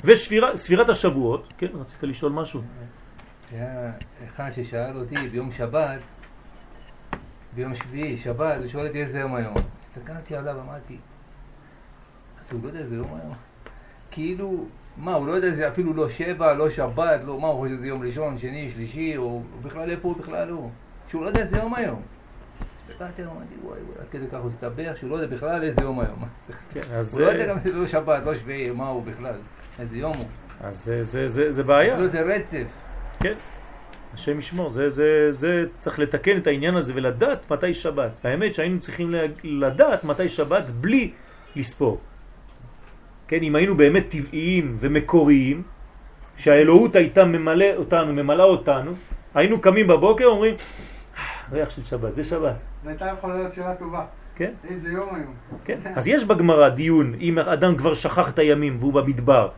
וספירת השבועות, כן, רצית לשאול משהו? היה אחד ששאל אותי ביום שבת, ביום שביעי, שבת, הוא שואל אותי איזה יום היום. הסתכלתי עליו, אמרתי, אז הוא לא יודע איזה יום היום? כאילו, מה, הוא לא יודע, זה אפילו לא שבע, לא שבת, לא, מה, הוא חושב שזה יום ראשון, שני, שלישי, או בכלל איפה הוא בכלל הוא? שהוא לא יודע איזה יום היום. הסתכלתי עליו, אמרתי, וואי, וואי, עד כדי כך הוא הסתבך, שהוא לא יודע בכלל איזה יום היום. כן, הוא לא יודע גם שזה לא שבת, לא שביעי, מה הוא בכלל, איזה יום הוא. אז זה- בעיה. זה רצף. כן, השם ישמור, זה, זה, זה צריך לתקן את העניין הזה ולדעת מתי שבת. האמת שהיינו צריכים לדעת מתי שבת בלי לספור. כן, אם היינו באמת טבעיים ומקוריים, שהאלוהות הייתה ממלא אותנו, ממלאה אותנו, היינו קמים בבוקר ואומרים, "אה, ריח של שבת, זה שבת. זו הייתה יכולה להיות שאלה טובה. כן, איזה יום היום. כן. אז יש בגמרא דיון, אם אדם כבר שכח את הימים והוא במדבר,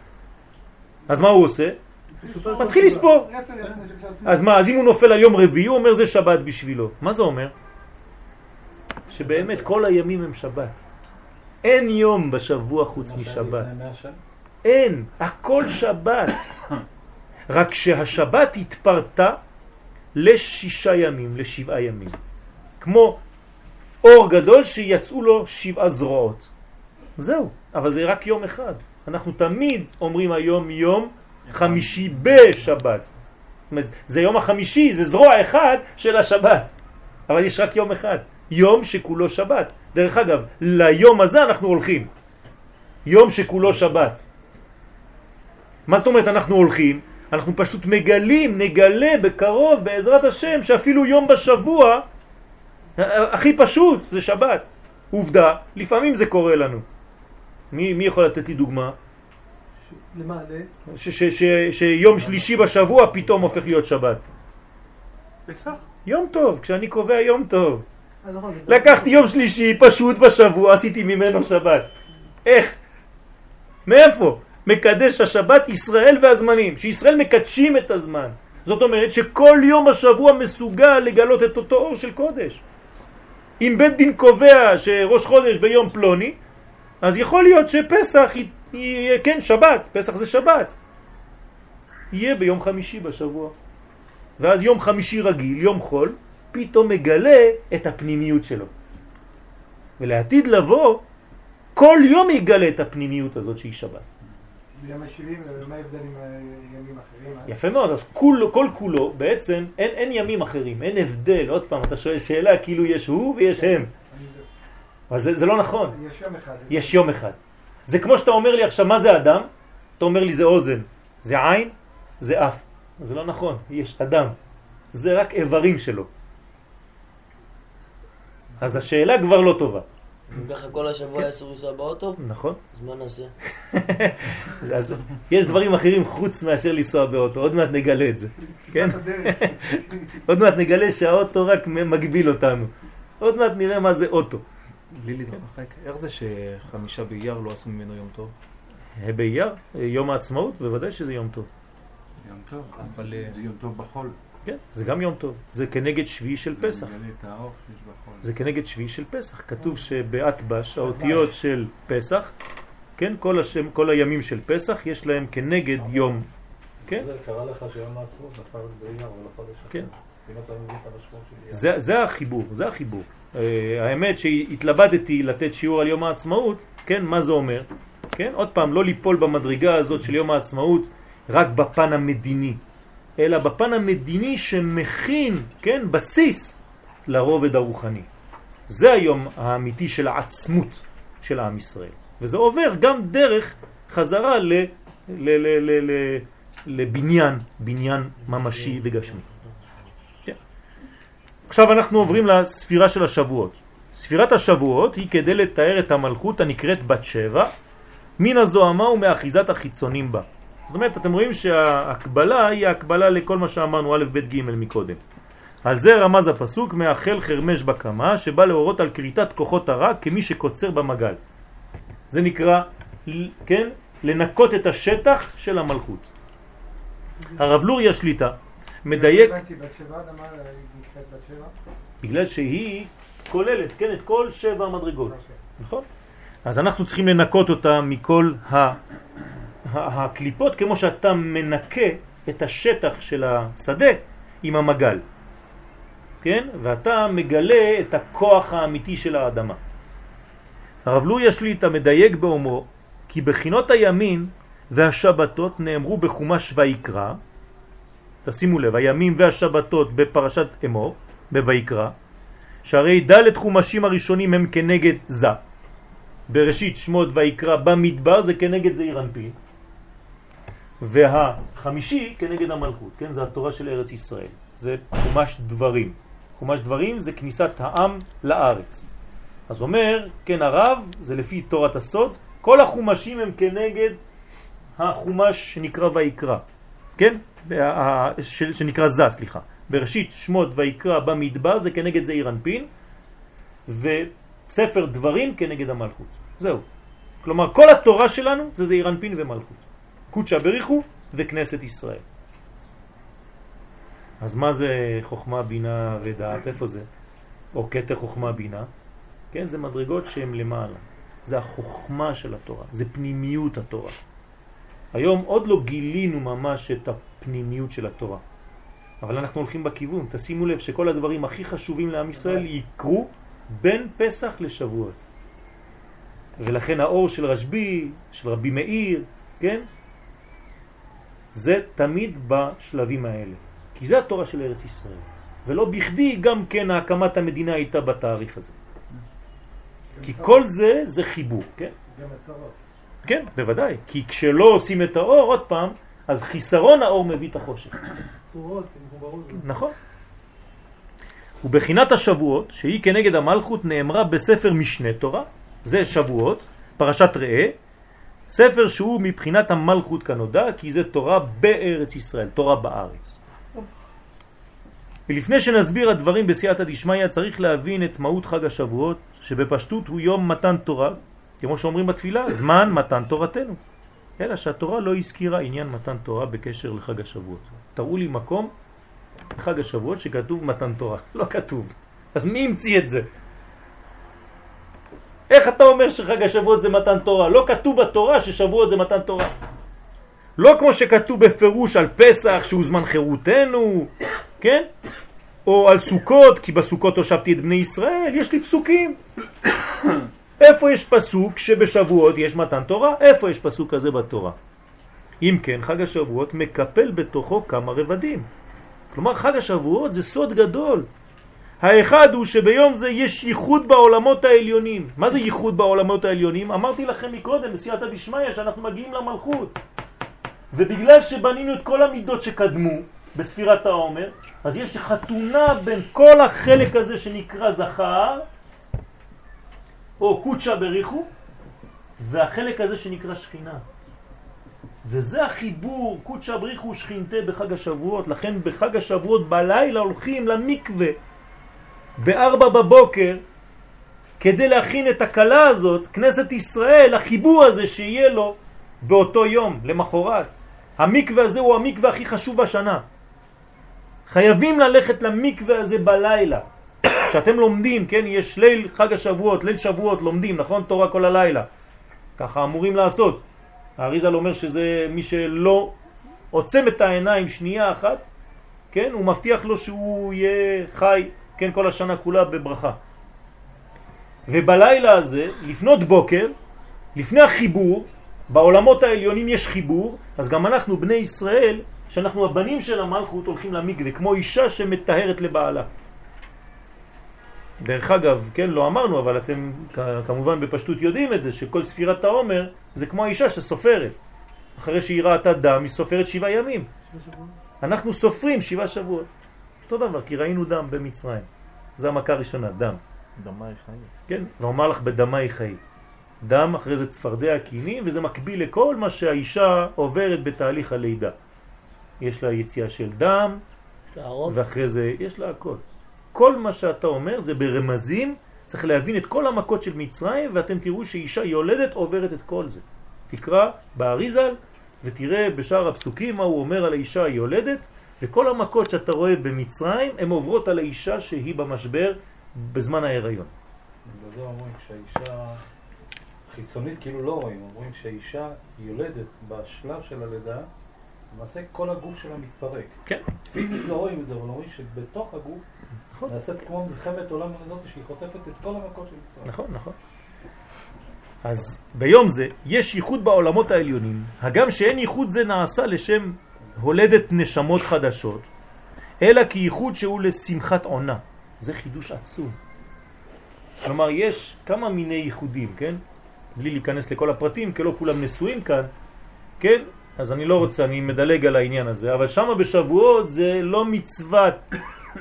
אז מה הוא עושה? מתחיל לספור. אז מה, אז אם הוא נופל על יום רביעי, הוא אומר זה שבת בשבילו. מה זה אומר? שבאמת כל הימים הם שבת. אין יום בשבוע חוץ משבת. אין, הכל שבת. רק שהשבת התפרטה לשישה ימים, לשבעה ימים. כמו אור גדול שיצאו לו שבעה זרועות. זהו, אבל זה רק יום אחד. אנחנו תמיד אומרים היום יום חמישי בשבת. זאת אומרת, זה יום החמישי, זה זרוע אחד של השבת. אבל יש רק יום אחד, יום שכולו שבת. דרך אגב, ליום הזה אנחנו הולכים. יום שכולו שבת. מה זאת אומרת אנחנו הולכים? אנחנו פשוט מגלים, נגלה בקרוב בעזרת השם שאפילו יום בשבוע הכי פשוט זה שבת. עובדה, לפעמים זה קורה לנו. מי, מי יכול לתת לי דוגמה? למה? ש, ש, ש, שיום שלישי בשבוע פתאום הופך להיות שבת. פסח? יום טוב, כשאני קובע יום טוב. לקחתי יום שלישי פשוט בשבוע, עשיתי ממנו שבת. איך? מאיפה? מקדש השבת ישראל והזמנים, שישראל מקדשים את הזמן. זאת אומרת שכל יום בשבוע מסוגל לגלות את אותו אור של קודש. אם בית דין קובע שראש חודש ביום פלוני, אז יכול להיות שפסח יהיה, כן, שבת, פסח זה שבת. יהיה ביום חמישי בשבוע. ואז יום חמישי רגיל, יום חול, פתאום מגלה את הפנימיות שלו. ולעתיד לבוא, כל יום יגלה את הפנימיות הזאת שהיא שבת. ביום ה-70, מה ההבדל עם הימים אחרים? אה? יפה מאוד, אז כול, כל כולו, בעצם אין, אין ימים אחרים, אין הבדל. עוד פעם, אתה שואל שאלה כאילו יש הוא ויש הם. אבל זה, זה לא נכון, יש יום אחד. יש יום אחד. זה כמו שאתה אומר לי עכשיו, מה זה אדם? אתה אומר לי זה אוזן, זה עין, זה אף. זה לא נכון, יש אדם. זה רק איברים שלו. אז השאלה כבר לא טובה. אם ככה כל השבוע אסור לנסוע באוטו, נכון? אז מה נעשה? אז יש דברים אחרים חוץ מאשר לנסוע באוטו, עוד מעט נגלה את זה, כן? עוד מעט נגלה שהאוטו רק מגביל אותנו. עוד מעט נראה מה זה אוטו. בלי להתרחק, איך זה שחמישה באייר לא עשו ממנו יום טוב? באייר, יום העצמאות, בוודאי שזה יום טוב. יום טוב, אבל, אה, זה יום טוב בחול. כן, זה גם יום טוב. זה כנגד שביעי של פסח. זה כנגד שביעי של פסח. כתוב שבאטבש, האותיות של פסח, כן, כל, השם, כל הימים של פסח, יש להם כנגד יום. כן? זה קרה לך שיום העצמאות נפל באייר ולא חודש אחר. כן. זה, זה החיבור, זה החיבור. אה, האמת שהתלבטתי לתת שיעור על יום העצמאות, כן, מה זה אומר? כן, עוד פעם, לא ליפול במדרגה הזאת של יום העצמאות רק בפן המדיני, אלא בפן המדיני שמכין, כן, בסיס לרובד הרוחני. זה היום האמיתי של העצמות של עם ישראל. וזה עובר גם דרך חזרה ל, ל, ל, ל, ל, לבניין, בניין ממשי וגשמי. כן. עכשיו אנחנו עוברים לספירה של השבועות. ספירת השבועות היא כדי לתאר את המלכות הנקראת בת שבע, מן הזוהמה ומאחיזת החיצונים בה. זאת אומרת, אתם רואים שההקבלה היא ההקבלה לכל מה שאמרנו א' ב' ג' מקודם. על זה רמז הפסוק מאחל חרמש בקמה שבא להורות על קריטת כוחות הרע כמי שקוצר במגל. זה נקרא, כן, לנקות את השטח של המלכות. הרב לוריה שליטה מדייק שבע? בגלל שהיא כוללת, כן, את כל שבע המדרגות, אוקיי. נכון? אז אנחנו צריכים לנקות אותה מכל ה... הקליפות כמו שאתה מנקה את השטח של השדה עם המגל. כן? ואתה מגלה את הכוח האמיתי של האדמה. הרב לוריה שליטה מדייק באומרו כי בחינות הימין והשבתות נאמרו בחומש ויקרא, תשימו לב, הימים והשבתות בפרשת אמור, בויקרא, שהרי ד' חומשים הראשונים הם כנגד זה. בראשית שמות ויקרא במדבר זה כנגד זעיר אנפין, והחמישי כנגד המלכות, כן? זה התורה של ארץ ישראל. זה חומש דברים. חומש דברים זה כניסת העם לארץ. אז אומר, כן הרב, זה לפי תורת הסוד, כל החומשים הם כנגד החומש שנקרא ויקרא, כן? שנקרא זה, סליחה. בראשית שמות ויקרא במדבר זה כנגד זעיר אנפין, וספר דברים כנגד המלכות. זהו. כלומר, כל התורה שלנו זה זעיר אנפין ומלכות. קודשא בריחו וכנסת ישראל. אז מה זה חוכמה, בינה ודעת? איפה זה? או קטר חוכמה, בינה? כן, זה מדרגות שהן למעלה. זה החוכמה של התורה, זה פנימיות התורה. היום עוד לא גילינו ממש את הפנימיות של התורה. אבל אנחנו הולכים בכיוון. תשימו לב שכל הדברים הכי חשובים לעם ישראל יקרו בין פסח לשבועות. ולכן האור של רשבי, של רבי מאיר, כן? זה תמיד בשלבים האלה. כי זה התורה של ארץ ישראל. ולא בכדי גם כן הקמת המדינה הייתה בתאריך הזה. כי כל זה זה חיבור, כן? גם הצרות. כן, בוודאי. כי כשלא עושים את האור, עוד פעם, אז חיסרון האור מביא את החושך. צורות. נכון. ובחינת השבועות, שהיא כנגד המלכות, נאמרה בספר משנה תורה, זה שבועות, פרשת ראה, ספר שהוא מבחינת המלכות כנודע, כי זה תורה בארץ ישראל, תורה בארץ. ולפני שנסביר הדברים בסייעתא דשמיא, צריך להבין את מהות חג השבועות, שבפשטות הוא יום מתן תורה, כמו שאומרים בתפילה, זמן מתן תורתנו. אלא שהתורה לא הזכירה עניין מתן תורה בקשר לחג השבועות. תראו לי מקום בחג השבועות שכתוב מתן תורה. לא כתוב. אז מי המציא את זה? איך אתה אומר שחג השבועות זה מתן תורה? לא כתוב בתורה ששבועות זה מתן תורה. לא כמו שכתוב בפירוש על פסח שהוא זמן חירותנו, כן? או על סוכות, כי בסוכות הושבתי את בני ישראל, יש לי פסוקים. איפה יש פסוק שבשבועות יש מתן תורה? איפה יש פסוק כזה בתורה? אם כן, חג השבועות מקפל בתוכו כמה רבדים. כלומר, חג השבועות זה סוד גדול. האחד הוא שביום זה יש ייחוד בעולמות העליונים. מה זה ייחוד בעולמות העליונים? אמרתי לכם מקודם, בסייעתא דשמיא, שאנחנו מגיעים למלכות. ובגלל שבנינו את כל המידות שקדמו בספירת העומר, אז יש חתונה בין כל החלק הזה שנקרא זכר, או קודשה בריחו, והחלק הזה שנקרא שכינה. וזה החיבור, קודשה בריחו שכינתה בחג השבועות, לכן בחג השבועות בלילה הולכים למקווה בארבע בבוקר כדי להכין את הקלה הזאת, כנסת ישראל, החיבור הזה שיהיה לו באותו יום, למחרת. המקווה הזה הוא המקווה הכי חשוב בשנה. חייבים ללכת למקווה הזה בלילה. כשאתם לומדים, כן, יש ליל חג השבועות, ליל שבועות, לומדים, נכון? תורה כל הלילה. ככה אמורים לעשות. האריזל אומר שזה מי שלא עוצם את העיניים שנייה אחת, כן, הוא מבטיח לו שהוא יהיה חי, כן, כל השנה כולה בברכה. ובלילה הזה, לפנות בוקר, לפני החיבור, בעולמות העליונים יש חיבור, אז גם אנחנו, בני ישראל, שאנחנו הבנים של המלכות, הולכים למקווה, כמו אישה שמטהרת לבעלה. דרך אגב, כן, לא אמרנו, אבל אתם כמובן בפשטות יודעים את זה, שכל ספירת העומר זה כמו האישה שסופרת. אחרי שהיא ראתה דם, היא סופרת שבעה ימים. אנחנו סופרים שבעה שבועות. אותו דבר, כי ראינו דם במצרים. זה המכה הראשונה, דם. דמי חיים. כן, ואומר לך בדמי חיי. דם, אחרי זה צפרדע קינים, וזה מקביל לכל מה שהאישה עוברת בתהליך הלידה. יש לה יציאה של דם. ואחרי זה יש לה הכל. כל מה שאתה אומר זה ברמזים, צריך להבין את כל המכות של מצרים, ואתם תראו שאישה יולדת עוברת את כל זה. תקרא באריזל ותראה בשאר הפסוקים מה הוא אומר על האישה היולדת, וכל המכות שאתה רואה במצרים, הן עוברות על האישה שהיא במשבר בזמן ההיריון. בגלל אומרים שהאישה חיצונית כאילו לא רואים, אומרים שהאישה יולדת בשלב של הלידה, למעשה כל הגוף שלה מתפרק. כן. פיזית לא רואים את זה, אבל רואים שבתוך הגוף נכון. נעשית כמו מלחמת עולם הזאת שהיא חוטפת את כל המכות של מצרים. נכון, נכון. אז ביום זה יש ייחוד בעולמות העליונים, הגם שאין ייחוד זה נעשה לשם הולדת נשמות חדשות, אלא כייחוד שהוא לשמחת עונה. זה חידוש עצום. כלומר, יש כמה מיני ייחודים, כן? בלי להיכנס לכל הפרטים, כי לא כולם נשואים כאן, כן? אז אני לא רוצה, אני מדלג על העניין הזה, אבל שם בשבועות זה לא מצוות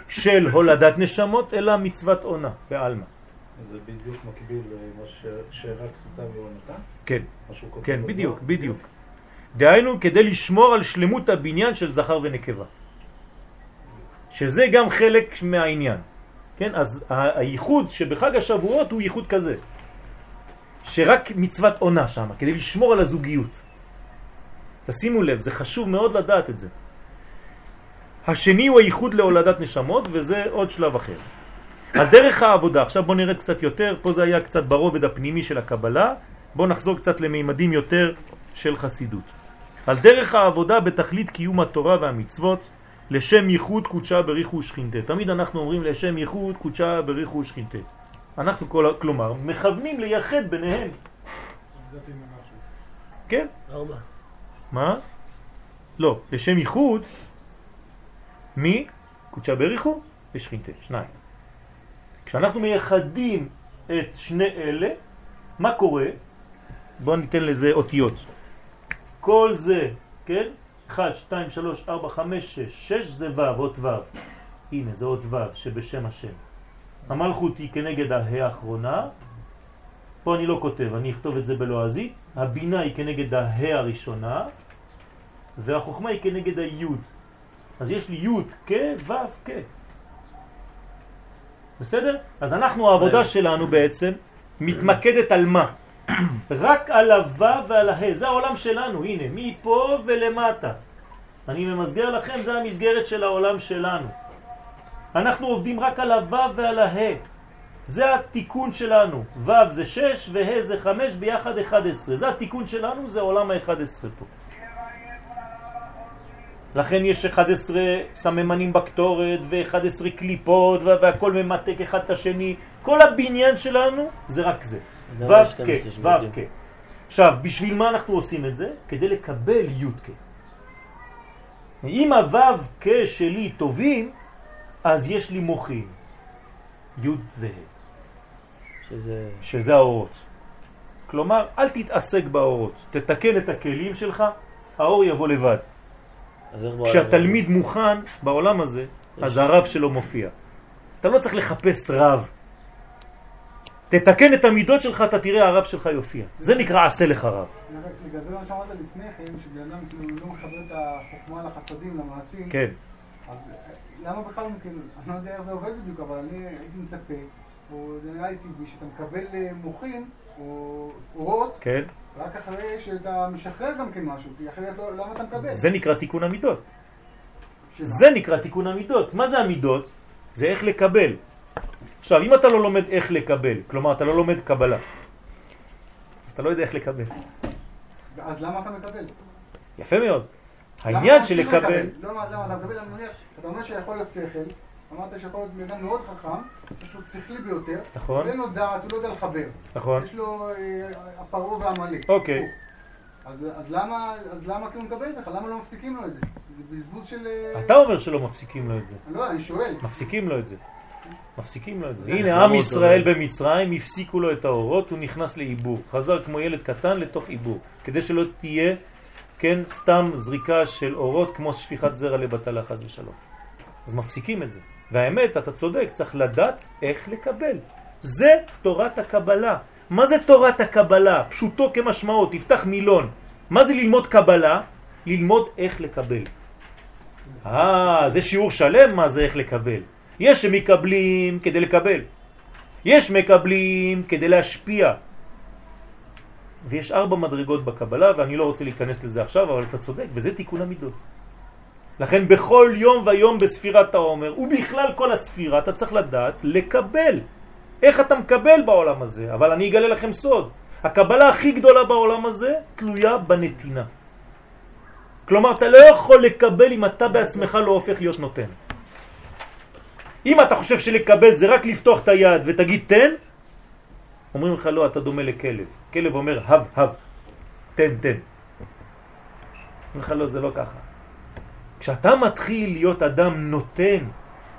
של הולדת נשמות, אלא מצוות עונה, בעלמא. זה בדיוק מקביל למה שרק סוטה ויונתן, כן, כן. בדיוק, בדיוק. דהיינו, כדי לשמור על שלמות הבניין של זכר ונקבה. שזה גם חלק מהעניין. כן, אז הייחוד שבחג השבועות הוא ייחוד כזה. שרק מצוות עונה שם, כדי לשמור על הזוגיות. תשימו לב, זה חשוב מאוד לדעת את זה. השני הוא הייחוד להולדת נשמות, וזה עוד שלב אחר. על דרך העבודה, עכשיו בואו נרד קצת יותר, פה זה היה קצת ברובד הפנימי של הקבלה, בואו נחזור קצת למימדים יותר של חסידות. על דרך העבודה בתכלית קיום התורה והמצוות, לשם ייחוד קודשה בריחו ושכינתה. תמיד אנחנו אומרים לשם ייחוד קודשה בריחו ושכינתה. אנחנו כל, כלומר מכוונים לייחד ביניהם. כן? ארבע. מה? לא, לשם ייחוד מי? קודשה בריחו ושכינתה, שניים. כשאנחנו מייחדים את שני אלה, מה קורה? בואו ניתן לזה אותיות. כל זה, כן? 1, 2, 3, 4, 5, 6, 6 זה ו', אות ו'. הנה, זה אות ו' שבשם השם. המלכות היא כנגד ההא האחרונה, פה אני לא כותב, אני אכתוב את זה בלועזית. הבינה היא כנגד ההא הראשונה, והחוכמה היא כנגד היוד. אז יש לי יוד כ, ו' כ. בסדר? אז אנחנו, העבודה שלנו בעצם מתמקדת על מה? רק על הו' ועל הה'. זה העולם שלנו, הנה, מפה ולמטה. אני ממסגר לכם, זה המסגרת של העולם שלנו. אנחנו עובדים רק על הו' ועל הה'. זה התיקון שלנו. ו' זה 6 וה' זה 5 ביחד 11. זה התיקון שלנו, זה עולם ה-11 פה. לכן יש 11 סממנים בקטורת ו-11 קליפות וה- והכל ממתק אחד את השני. כל הבניין שלנו זה רק זה. זה ו' ה- 12 כ', ו' שבטים. כ'. עכשיו, בשביל מה אנחנו עושים את זה? כדי לקבל י' כ'. אם הו' כ' שלי טובים, אז יש לי מוחים. י' וה'. שזה... שזה האורות. כלומר, אל תתעסק באורות, תתקן את הכלים שלך, האור יבוא לבד. אז כשהתלמיד מוכן בעולם הזה, אז יש- הרב שלו מופיע. אתה לא צריך לחפש רב. תתקן את המידות שלך, אתה תראה הרב שלך יופיע. זה נקרא עשה לך רב. לגבי מה שאמרת לפני כן, שבן אדם כאילו לא מחבר את החוכמה לחסדים, למעשים, כן, אז למה בכלל, כאילו, אני לא יודע איך זה עובד בדיוק, אבל אני הייתי מצפה, או זה נראה לי טבעי, שאתה מקבל אה, מוחין, או אורות, כן. רק אחרי שאתה משחרר גם כן משהו, כי אחרת לא- למה אתה מקבל? זה נקרא תיקון המידות. שמה? זה נקרא תיקון המידות. מה זה המידות? זה איך לקבל. עכשיו, אם אתה לא לומד איך לקבל, כלומר אתה לא לומד קבלה, אז אתה לא יודע איך לקבל. אז למה אתה מקבל? יפה מאוד. העניין של לקבל... לא, למה אתה מקבל? אני מניח, אתה אומר שיכול להיות שכל, אמרת שיכול להיות בן אדם מאוד חכם, יש לו שכלי ביותר, נכון. ואין לו דעת, הוא לא יודע לחבר. נכון. יש לו אה, הפרעה והעמלק. אוקיי. אז, אז למה, אז למה כאילו מקבל לך? למה לא מפסיקים לו את זה? זה בזבוז של... אתה אומר שלא מפסיקים לו את זה. לא, אני שואל. מפסיקים לו את זה. מפסיקים לו את זה. הנה, עם ישראל? במצרים, הפסיקו לו את האורות, הוא נכנס לעיבור. חזר כמו ילד קטן לתוך עיבור. כדי שלא תהיה, כן, סתם זריקה של אורות כמו שפיכת זרע לבטלה חס ושלום. אז מפסיקים את זה. והאמת, אתה צודק, צריך לדעת איך לקבל. זה תורת הקבלה. מה זה תורת הקבלה? פשוטו כמשמעו, תפתח מילון. מה זה ללמוד קבלה? ללמוד איך לקבל. אה, זה שיעור שלם מה זה איך לקבל. יש שמקבלים כדי לקבל. יש מקבלים כדי להשפיע. ויש ארבע מדרגות בקבלה, ואני לא רוצה להיכנס לזה עכשיו, אבל אתה צודק, וזה תיקון המידות. לכן בכל יום ויום בספירת העומר, ובכלל כל הספירה, אתה צריך לדעת לקבל. איך אתה מקבל בעולם הזה? אבל אני אגלה לכם סוד. הקבלה הכי גדולה בעולם הזה תלויה בנתינה. כלומר, אתה לא יכול לקבל אם אתה בעצמך לא הופך להיות נותן. אם אתה חושב שלקבל זה רק לפתוח את היד ותגיד תן, אומרים לך לא, אתה דומה לכלב. כלב אומר הב, הב, תן, תן. אומרים לך לא, זה לא ככה. כשאתה מתחיל להיות אדם נותן,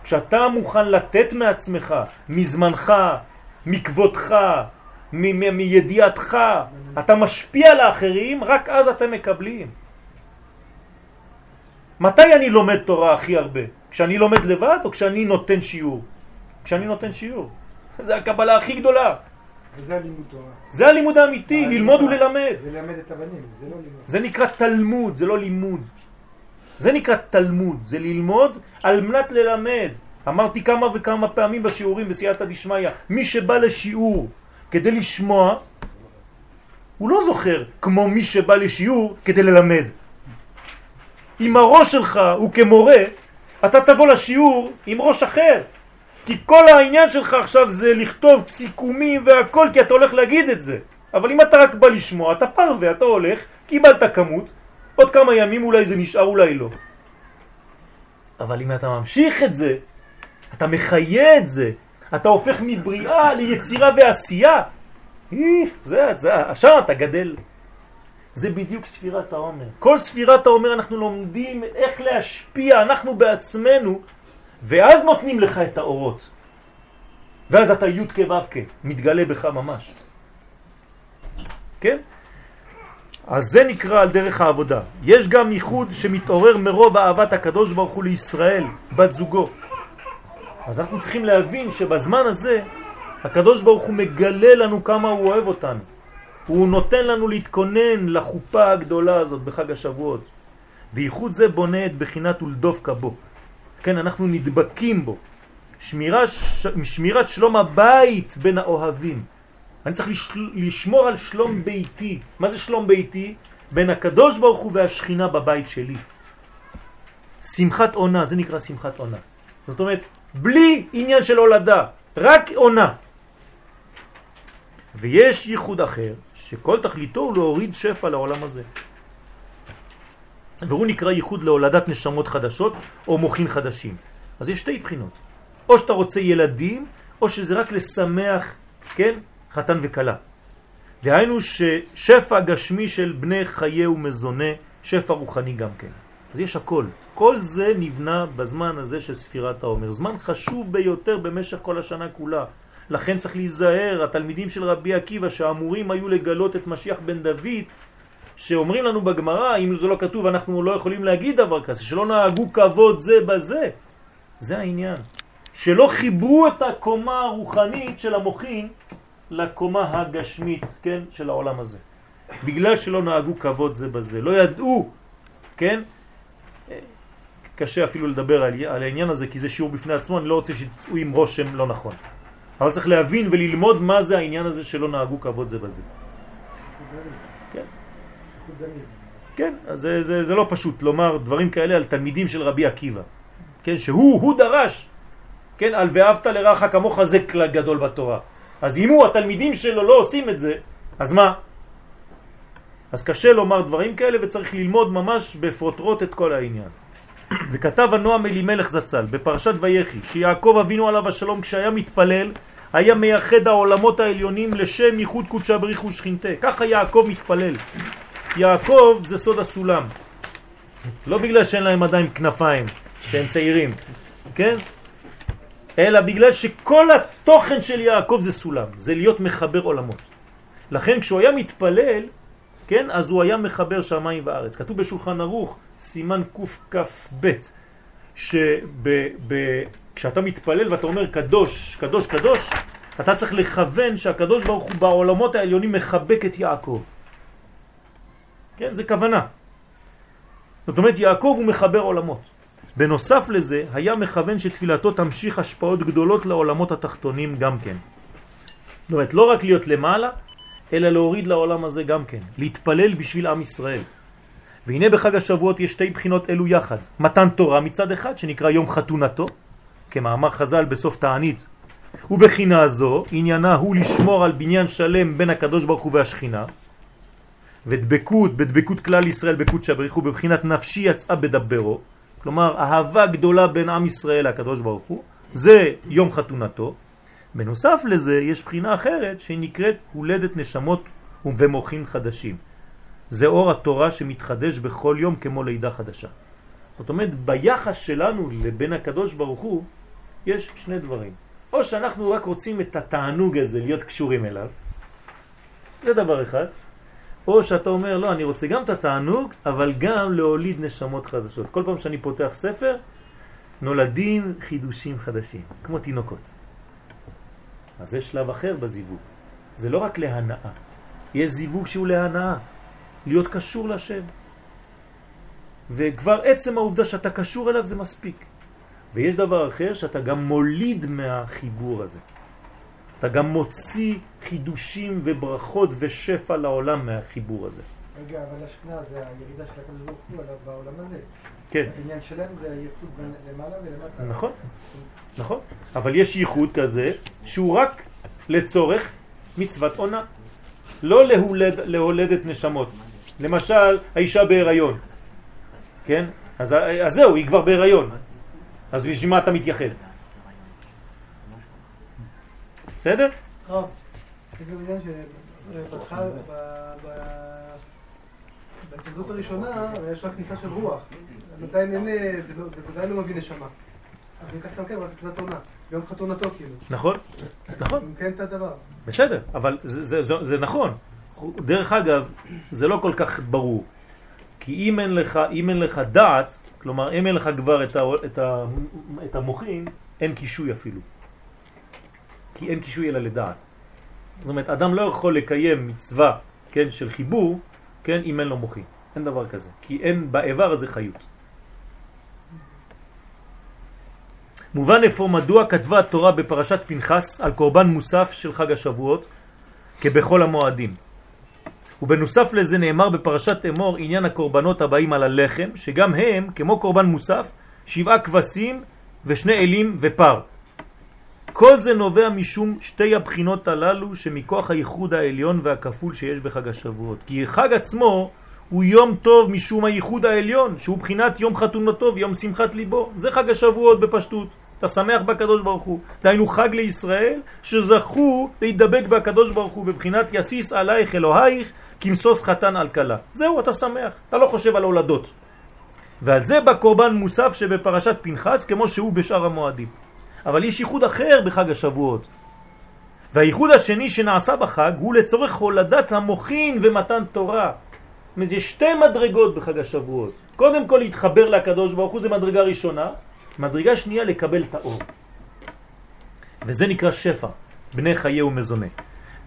כשאתה מוכן לתת מעצמך, מזמנך, מכבודך, מידיעתך, אתה משפיע לאחרים, רק אז אתם מקבלים. מתי אני לומד תורה הכי הרבה? כשאני לומד לבד או כשאני נותן שיעור? כשאני נותן שיעור. זה הקבלה הכי גדולה. וזה הלימוד תורה. זה הלימוד האמיתי, ללמוד וללמד. זה ללמד את הבנים, זה לא לימוד. זה נקרא תלמוד, זה לא לימוד. זה נקרא תלמוד, זה ללמוד על מנת ללמד. אמרתי כמה וכמה פעמים בשיעורים בסייעתא דשמיא, מי שבא לשיעור כדי לשמוע, הוא לא זוכר כמו מי שבא לשיעור כדי ללמד. אם הראש שלך הוא כמורה, אתה תבוא לשיעור עם ראש אחר. כי כל העניין שלך עכשיו זה לכתוב סיכומים והכל, כי אתה הולך להגיד את זה. אבל אם אתה רק בא לשמוע, אתה פרווה, אתה הולך, קיבלת כמות, עוד כמה ימים אולי זה נשאר, אולי לא. אבל אם אתה ממשיך את זה, אתה מחיה את זה, אתה הופך מבריאה ליצירה ועשייה, זה, זה, עכשיו אתה גדל. זה בדיוק ספירת העומר. כל ספירת העומר אנחנו לומדים איך להשפיע, אנחנו בעצמנו, ואז נותנים לך את האורות. ואז אתה י' כו' כ', מתגלה בך ממש. כן? אז זה נקרא על דרך העבודה. יש גם ייחוד שמתעורר מרוב אהבת הקדוש ברוך הוא לישראל, בת זוגו. אז אנחנו צריכים להבין שבזמן הזה הקדוש ברוך הוא מגלה לנו כמה הוא אוהב אותנו. הוא נותן לנו להתכונן לחופה הגדולה הזאת בחג השבועות. וייחוד זה בונה את בחינת ולדופקה בו. כן, אנחנו נדבקים בו. שמירה, ש... שמירת שלום הבית בין האוהבים. אני צריך לשל... לשמור על שלום ביתי. מה זה שלום ביתי? בין הקדוש ברוך הוא והשכינה בבית שלי. שמחת עונה, זה נקרא שמחת עונה. זאת אומרת, בלי עניין של הולדה, רק עונה. ויש ייחוד אחר, שכל תכליתו הוא להוריד שפע לעולם הזה. והוא נקרא ייחוד להולדת נשמות חדשות או מוחין חדשים. אז יש שתי בחינות. או שאתה רוצה ילדים, או שזה רק לשמח, כן, חתן וקלה. דהיינו ששפע גשמי של בני חיי ומזונה, שפע רוחני גם כן. אז יש הכל. כל זה נבנה בזמן הזה של ספירת העומר. זמן חשוב ביותר במשך כל השנה כולה. לכן צריך להיזהר, התלמידים של רבי עקיבא שאמורים היו לגלות את משיח בן דוד, שאומרים לנו בגמרא, אם זה לא כתוב אנחנו לא יכולים להגיד דבר כזה, שלא נהגו כבוד זה בזה. זה העניין. שלא חיברו את הקומה הרוחנית של המוחין לקומה הגשמית, כן, של העולם הזה. בגלל שלא נהגו כבוד זה בזה. לא ידעו, כן? קשה אפילו לדבר על, על העניין הזה, כי זה שיעור בפני עצמו, אני לא רוצה שתצאו עם רושם לא נכון. אבל צריך להבין וללמוד מה זה העניין הזה שלא נהגו כבוד זה בזה. כן. כן, אז זה, זה, זה לא פשוט לומר דברים כאלה על תלמידים של רבי עקיבא. כן, שהוא, הוא דרש, כן, על ואהבת לרעך כמוך זה כלל גדול בתורה. אז אם הוא, התלמידים שלו לא עושים את זה, אז מה? אז קשה לומר דברים כאלה וצריך ללמוד ממש בפרוטרוט את כל העניין. וכתב הנועם אלימלך זצ"ל בפרשת ויחי שיעקב אבינו עליו השלום כשהיה מתפלל היה מייחד העולמות העליונים לשם ייחוד קודשא בריך ושכינתה. ככה יעקב מתפלל. יעקב זה סוד הסולם. לא בגלל שאין להם עדיין כנפיים, שהם צעירים, כן? אלא בגלל שכל התוכן של יעקב זה סולם, זה להיות מחבר עולמות. לכן כשהוא היה מתפלל, כן, אז הוא היה מחבר שמיים וארץ. כתוב בשולחן ערוך, סימן קכ"ב, שכשאתה מתפלל ואתה אומר קדוש, קדוש, קדוש, אתה צריך לכוון שהקדוש ברוך הוא בעולמות העליונים מחבק את יעקב. כן, זה כוונה. זאת אומרת, יעקב הוא מחבר עולמות. בנוסף לזה, היה מכוון שתפילתו תמשיך השפעות גדולות לעולמות התחתונים גם כן. זאת אומרת, לא רק להיות למעלה, אלא להוריד לעולם הזה גם כן, להתפלל בשביל עם ישראל. והנה בחג השבועות יש שתי בחינות אלו יחד. מתן תורה מצד אחד, שנקרא יום חתונתו, כמאמר חז"ל בסוף תענית. ובחינה זו, עניינה הוא לשמור על בניין שלם בין הקדוש ברוך הוא והשכינה. ודבקות, בדבקות כלל ישראל בקודש הבריך הוא בבחינת נפשי יצאה בדברו, כלומר אהבה גדולה בין עם ישראל לקדוש ברוך הוא, זה יום חתונתו. בנוסף לזה יש בחינה אחרת שהיא נקראת הולדת נשמות ומוחים חדשים. זה אור התורה שמתחדש בכל יום כמו לידה חדשה. זאת אומרת, ביחס שלנו לבין הקדוש ברוך הוא, יש שני דברים. או שאנחנו רק רוצים את התענוג הזה להיות קשורים אליו, זה דבר אחד, או שאתה אומר, לא, אני רוצה גם את התענוג, אבל גם להוליד נשמות חדשות. כל פעם שאני פותח ספר, נולדים חידושים חדשים, כמו תינוקות. אז זה שלב אחר בזיווג. זה לא רק להנאה. יש זיווג שהוא להנאה, להיות קשור לשם. וכבר עצם העובדה שאתה קשור אליו זה מספיק. ויש דבר אחר שאתה גם מוליד מהחיבור הזה. אתה גם מוציא חידושים וברכות ושפע לעולם מהחיבור הזה. רגע, אבל השכנה זה הירידה של הקדוש ברוך הוא עליו בעולם הזה. כן, העניין שלהם זה הייחוד בין למעלה ולמטה. נכון, נכון. אבל יש ייחוד כזה שהוא רק לצורך מצוות עונה. לא להולד, להולדת נשמות. למשל, האישה בהיריון, כן? אז, אז זהו, היא כבר בהיריון. אז בשביל מה אתה מתייחד? בסדר? טוב. יש גם עניין שבהתחלה, ב- ב- בהתנגדות הראשונה, יש רק כניסה של רוח. עדיין אין, זה זה עדיין לא מביא נשמה. אז ניקח גם רק מצוות עונה. ביום חתונתו כאילו. נכון, נכון. כן את הדבר. בסדר, אבל זה, נכון. דרך אגב, זה לא כל כך ברור. כי אם אין לך, אם אין לך דעת, כלומר אם אין לך כבר את, ה, את, ה, את המוחים, אין קישוי אפילו. כי אין קישוי אלא לדעת. זאת אומרת, אדם לא יכול לקיים מצווה, כן, של חיבור, כן, אם אין לו מוחים. אין דבר כזה. כי אין באיבר הזה חיות. מובן איפה מדוע כתבה התורה בפרשת פנחס על קורבן מוסף של חג השבועות כבכל המועדים. ובנוסף לזה נאמר בפרשת אמור עניין הקורבנות הבאים על הלחם, שגם הם, כמו קורבן מוסף, שבעה כבשים ושני אלים ופר. כל זה נובע משום שתי הבחינות הללו שמכוח הייחוד העליון והכפול שיש בחג השבועות. כי חג עצמו הוא יום טוב משום הייחוד העליון, שהוא בחינת יום חתונתו ויום שמחת ליבו. זה חג השבועות בפשטות. אתה שמח בקדוש ברוך הוא. דהיינו חג לישראל שזכו להידבק בקדוש ברוך הוא בבחינת יסיס עלייך אלוהיך כמסוס חתן על כלה. זהו, אתה שמח. אתה לא חושב על הולדות. ועל זה בקורבן מוסף שבפרשת פנחס כמו שהוא בשאר המועדים. אבל יש ייחוד אחר בחג השבועות. והייחוד השני שנעשה בחג הוא לצורך הולדת המוחין ומתן תורה. זאת אומרת, יש שתי מדרגות בחג השבועות. קודם כל להתחבר לקדוש ברוך הוא זה מדרגה ראשונה, מדרגה שנייה לקבל את האור. וזה נקרא שפע, בני חיי ומזונה.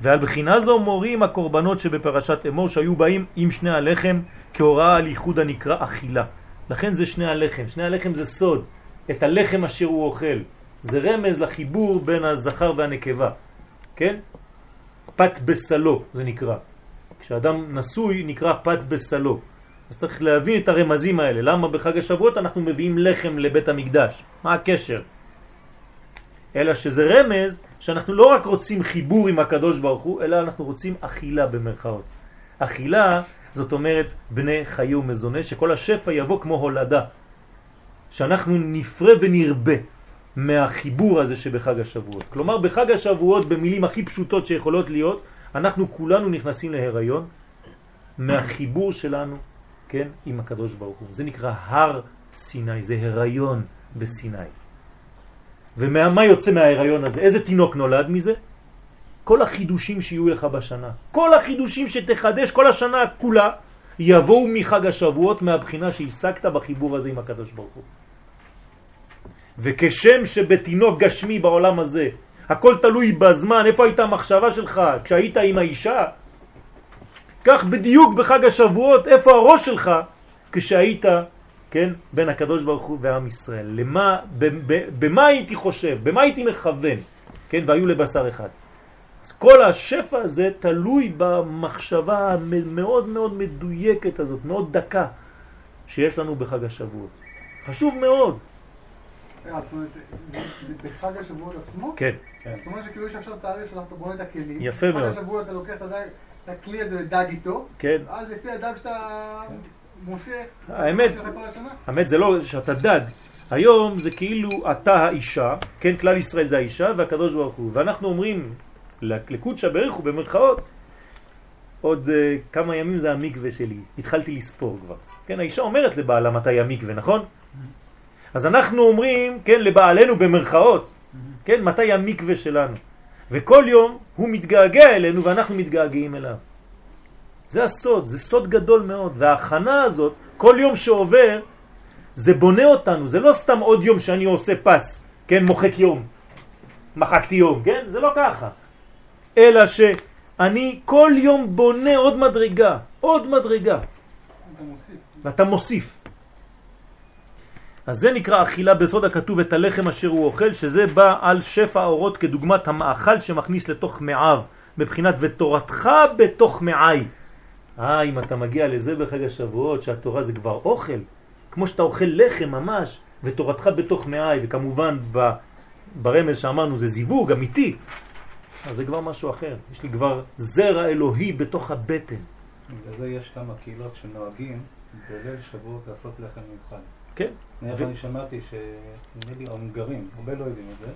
ועל בחינה זו מורים הקורבנות שבפרשת אמור שהיו באים עם שני הלחם כהוראה על ייחוד הנקרא אכילה. לכן זה שני הלחם. שני הלחם זה סוד. את הלחם אשר הוא אוכל. זה רמז לחיבור בין הזכר והנקבה. כן? פת בסלו זה נקרא. כשאדם נשוי נקרא פת בסלו. אז צריך להבין את הרמזים האלה. למה בחג השבועות אנחנו מביאים לחם לבית המקדש? מה הקשר? אלא שזה רמז שאנחנו לא רק רוצים חיבור עם הקדוש ברוך הוא, אלא אנחנו רוצים אכילה במרכאות. אכילה זאת אומרת בני חיי ומזונה, שכל השפע יבוא כמו הולדה. שאנחנו נפרה ונרבה מהחיבור הזה שבחג השבועות. כלומר בחג השבועות במילים הכי פשוטות שיכולות להיות, אנחנו כולנו נכנסים להיריון מהחיבור שלנו, כן, עם הקדוש ברוך הוא. זה נקרא הר סיני, זה הריון בסיני. ומה יוצא מההיריון הזה? איזה תינוק נולד מזה? כל החידושים שיהיו לך בשנה. כל החידושים שתחדש כל השנה כולה יבואו מחג השבועות מהבחינה שהשגת בחיבור הזה עם הקדוש ברוך הוא. וכשם שבתינוק גשמי בעולם הזה הכל תלוי בזמן, איפה הייתה המחשבה שלך כשהיית עם האישה, כך בדיוק בחג השבועות, איפה הראש שלך כשהיית, כן, בין הקדוש ברוך הוא ועם ישראל. למה, במה הייתי חושב, במה הייתי מכוון, כן, והיו לבשר אחד. אז כל השפע הזה תלוי במחשבה המאוד מאוד מדויקת הזאת, מאוד דקה, שיש לנו בחג השבועות. חשוב מאוד. אה, זה בחג השבועות עצמו? כן. כן. זאת אומרת שכאילו יש עכשיו תאריך שאתה בונה את הכלים. יפה מאוד. בחג השבועות אתה לוקח עדיין, הכלי הזה לדג איתו, כן. אז לפי הדג שאתה מושך, האמת. האמת זה לא שאתה דג. היום זה כאילו אתה האישה, כן, כלל ישראל זה האישה והקדוש ברוך הוא. ואנחנו אומרים לקודשא בריך הוא במרכאות, עוד uh, כמה ימים זה המקווה שלי, התחלתי לספור כבר. כן, האישה אומרת לבעלה מתי המקווה, נכון? אז אנחנו אומרים, כן, לבעלנו במרכאות, כן, מתי המקווה שלנו. וכל יום הוא מתגעגע אלינו ואנחנו מתגעגעים אליו. זה הסוד, זה סוד גדול מאוד. וההכנה הזאת, כל יום שעובר, זה בונה אותנו, זה לא סתם עוד יום שאני עושה פס, כן, מוחק יום, מחקתי יום, כן? זה לא ככה. אלא שאני כל יום בונה עוד מדרגה, עוד מדרגה. ואתה מוסיף. אז זה נקרא אכילה בסוד הכתוב את הלחם אשר הוא אוכל, שזה בא על שפע האורות כדוגמת המאכל שמכניס לתוך מעיו, מבחינת ותורתך בתוך מעי. אה, אם אתה מגיע לזה בחג השבועות, שהתורה זה כבר אוכל, כמו שאתה אוכל לחם ממש, ותורתך בתוך מעי, וכמובן ב, ברמז שאמרנו זה זיווג אמיתי, אז זה כבר משהו אחר. יש לי כבר זרע אלוהי בתוך הבטן. בגלל זה יש כמה קהילות שנוהגים בליל שבועות לעשות לחם מיוחד. כן. ו- אני שמעתי שנראה לי ההונגרים, הרבה לא יודעים את זה,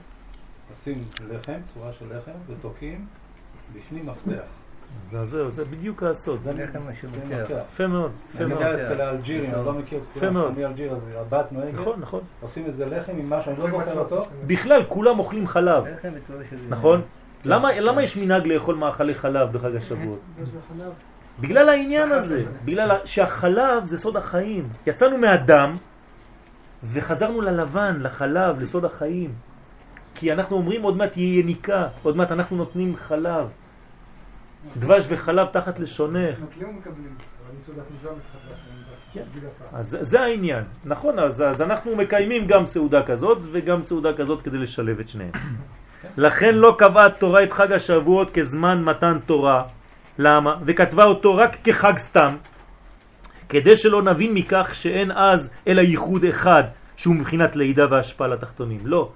עושים לחם, צורה של לחם, ותוקעים בפנים מפתח. זה, זהו, זה בדיוק הסוד. זה לחם. מפתח. יפה מאוד, יפה אני מאוד. יודע אצל האלג'ירים, אני לא מכיר את כולם, מאוד. אני אלג'יר, אז הבת נוהגת, נכון, נכון. עושים איזה לחם עם משהו, אני לא זוכר אותו, בכלל, כולם אוכלים חלב, לחם בצורה של... נכון? למה, למה יש מנהג לאכול מאכלי חלב בחג השבועות? בגלל העניין הזה, בגלל שהחלב זה סוד החיים. יצאנו מהדם וחזרנו ללבן, לחלב, לסוד החיים. כי אנחנו אומרים עוד מעט יהיה יניקה, עוד מעט אנחנו נותנים חלב. דבש וחלב תחת לשונך. כן. בגלל זה. אז זה- העניין. נכון, אז, אז אנחנו מקיימים גם סעודה כזאת וגם סעודה כזאת כדי לשלב את שניהם. לכן לא קבעה תורה את חג השבועות כזמן מתן תורה. למה? וכתבה אותו רק כחג סתם, כדי שלא נבין מכך שאין אז אלא ייחוד אחד שהוא מבחינת לידה והשפעה לתחתונים. לא.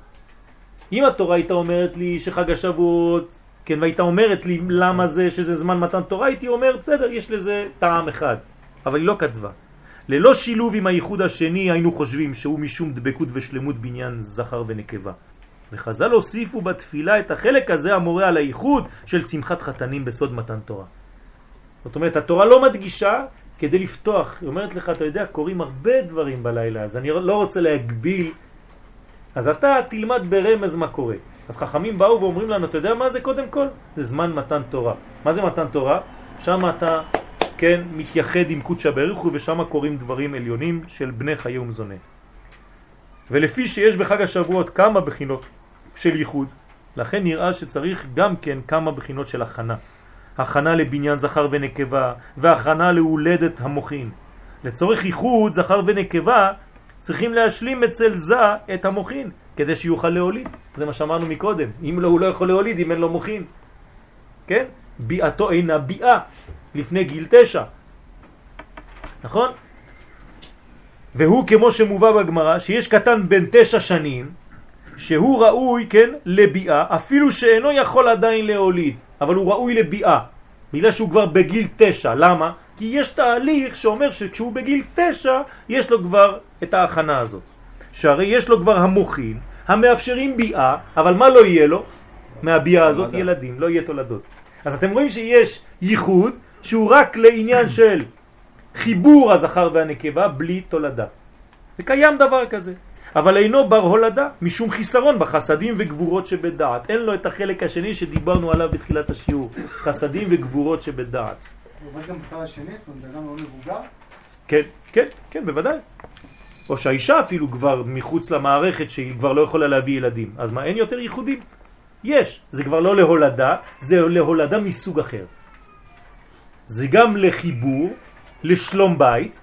אם התורה הייתה אומרת לי שחג השבועות, כן, והייתה אומרת לי למה זה שזה זמן מתן תורה, הייתי אומר, בסדר, יש לזה טעם אחד. אבל היא לא כתבה. ללא שילוב עם הייחוד השני היינו חושבים שהוא משום דבקות ושלמות בעניין זכר ונקבה. וחז"ל הוסיפו בתפילה את החלק הזה המורה על הייחוד של שמחת חתנים בסוד מתן תורה. זאת אומרת, התורה לא מדגישה כדי לפתוח, היא אומרת לך, אתה יודע, קורים הרבה דברים בלילה, אז אני לא רוצה להגביל, אז אתה תלמד ברמז מה קורה. אז חכמים באו ואומרים לנו, אתה יודע מה זה קודם כל? זה זמן מתן תורה. מה זה מתן תורה? שם אתה, כן, מתייחד עם קודשא בריך ושם קורים דברים עליונים של בני חיי ומזונה. ולפי שיש בחג השבועות כמה בחינות של ייחוד, לכן נראה שצריך גם כן כמה בחינות של הכנה. הכנה לבניין זכר ונקבה והכנה להולדת המוחין. לצורך ייחוד זכר ונקבה צריכים להשלים אצל זה את המוחין כדי שיוכל להוליד. זה מה שאמרנו מקודם. אם לא, הוא לא יכול להוליד אם אין לו מוחין. כן? ביאתו אינה ביאה לפני גיל תשע. נכון? והוא כמו שמובא בגמרא שיש קטן בן תשע שנים שהוא ראוי, כן, לביאה, אפילו שאינו יכול עדיין להוליד, אבל הוא ראוי לביאה, בגלל שהוא כבר בגיל תשע. למה? כי יש תהליך שאומר שכשהוא בגיל תשע, יש לו כבר את ההכנה הזאת. שהרי יש לו כבר המוחין, המאפשרים ביאה, אבל מה לא יהיה לו? מהביאה הזאת. ילדים, לא יהיה תולדות. אז אתם רואים שיש ייחוד שהוא רק לעניין של חיבור הזכר והנקבה בלי תולדה. וקיים דבר כזה. אבל אינו בר הולדה, משום חיסרון בחסדים וגבורות שבדעת. אין לו את החלק השני שדיברנו עליו בתחילת השיעור, חסדים וגבורות שבדעת. מבוגר. כן, כן, כן, בוודאי. או שהאישה אפילו כבר מחוץ למערכת שהיא כבר לא יכולה להביא ילדים. אז מה, אין יותר ייחודים? יש. זה כבר לא להולדה, זה להולדה מסוג אחר. זה גם לחיבור, לשלום בית,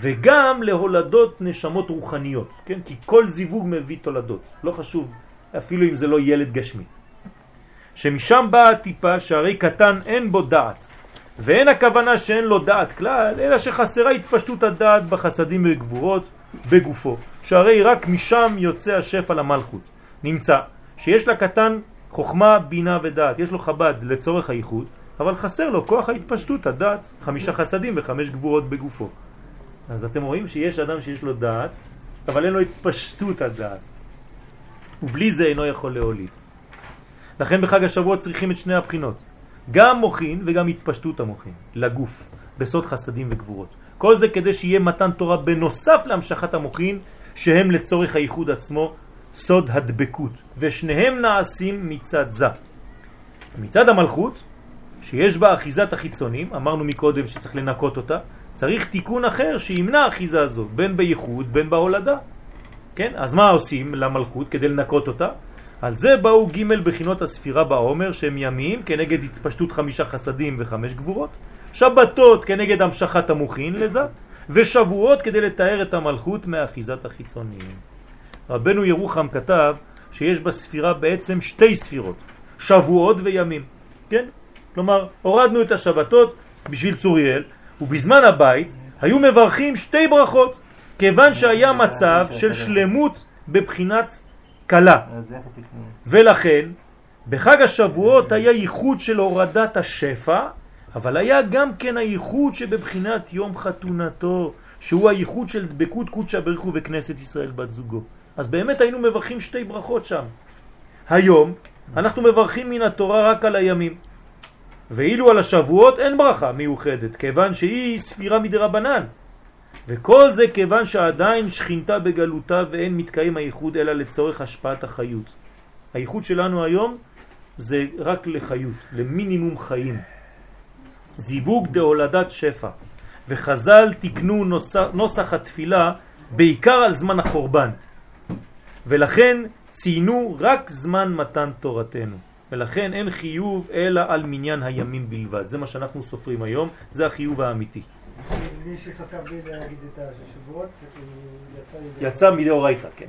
וגם להולדות נשמות רוחניות, כן? כי כל זיווג מביא תולדות, לא חשוב, אפילו אם זה לא ילד גשמי. שמשם באה הטיפה שהרי קטן אין בו דעת, ואין הכוונה שאין לו דעת כלל, אלא שחסרה התפשטות הדעת בחסדים וגבורות בגופו, שהרי רק משם יוצא השפע למלכות. נמצא שיש לקטן חוכמה, בינה ודעת, יש לו חב"ד לצורך הייחוד, אבל חסר לו כוח ההתפשטות, הדעת, חמישה חסדים וחמש גבורות בגופו. אז אתם רואים שיש אדם שיש לו דעת, אבל אין לו התפשטות הדעת. ובלי זה אינו יכול להוליד. לכן בחג השבועות צריכים את שני הבחינות, גם מוכין וגם התפשטות המוכין, לגוף, בסוד חסדים וגבורות. כל זה כדי שיהיה מתן תורה בנוסף להמשכת המוכין, שהם לצורך הייחוד עצמו סוד הדבקות, ושניהם נעשים מצד זה. מצד המלכות, שיש בה אחיזת החיצונים, אמרנו מקודם שצריך לנקות אותה, צריך תיקון אחר שימנע אחיזה הזו, בין בייחוד בין בהולדה. כן? אז מה עושים למלכות כדי לנקות אותה? על זה באו ג' בחינות הספירה בעומר שהם ימים כנגד התפשטות חמישה חסדים וחמש גבורות, שבתות כנגד המשכת המוכין לזה, ושבועות כדי לתאר את המלכות מאחיזת החיצוניים. רבנו ירוחם כתב שיש בספירה בעצם שתי ספירות, שבועות וימים, כן? כלומר, הורדנו את השבתות בשביל צוריאל, ובזמן הבית היו מברכים שתי ברכות, כיוון שהיה מצב של שלמות בבחינת קלה. ולכן, בחג השבועות היה ייחוד של הורדת השפע, אבל היה גם כן הייחוד שבבחינת יום חתונתו, שהוא הייחוד של דבקות קודשא בריחו בכנסת ישראל בת זוגו. אז באמת היינו מברכים שתי ברכות שם. היום אנחנו מברכים מן התורה רק על הימים. ואילו על השבועות אין ברכה מיוחדת, כיוון שהיא ספירה מדרבנן. וכל זה כיוון שעדיין שכינתה בגלותה ואין מתקיים הייחוד אלא לצורך השפעת החיות. הייחוד שלנו היום זה רק לחיות, למינימום חיים. זיווג דהולדת שפע. וחז"ל תקנו נוסח, נוסח התפילה בעיקר על זמן החורבן. ולכן ציינו רק זמן מתן תורתנו. ולכן אין חיוב אלא על מניין הימים בלבד. זה מה שאנחנו סופרים היום, זה החיוב האמיתי. מי שסופר בלי להגיד את השבועות, יצא מדאורייתא, כן.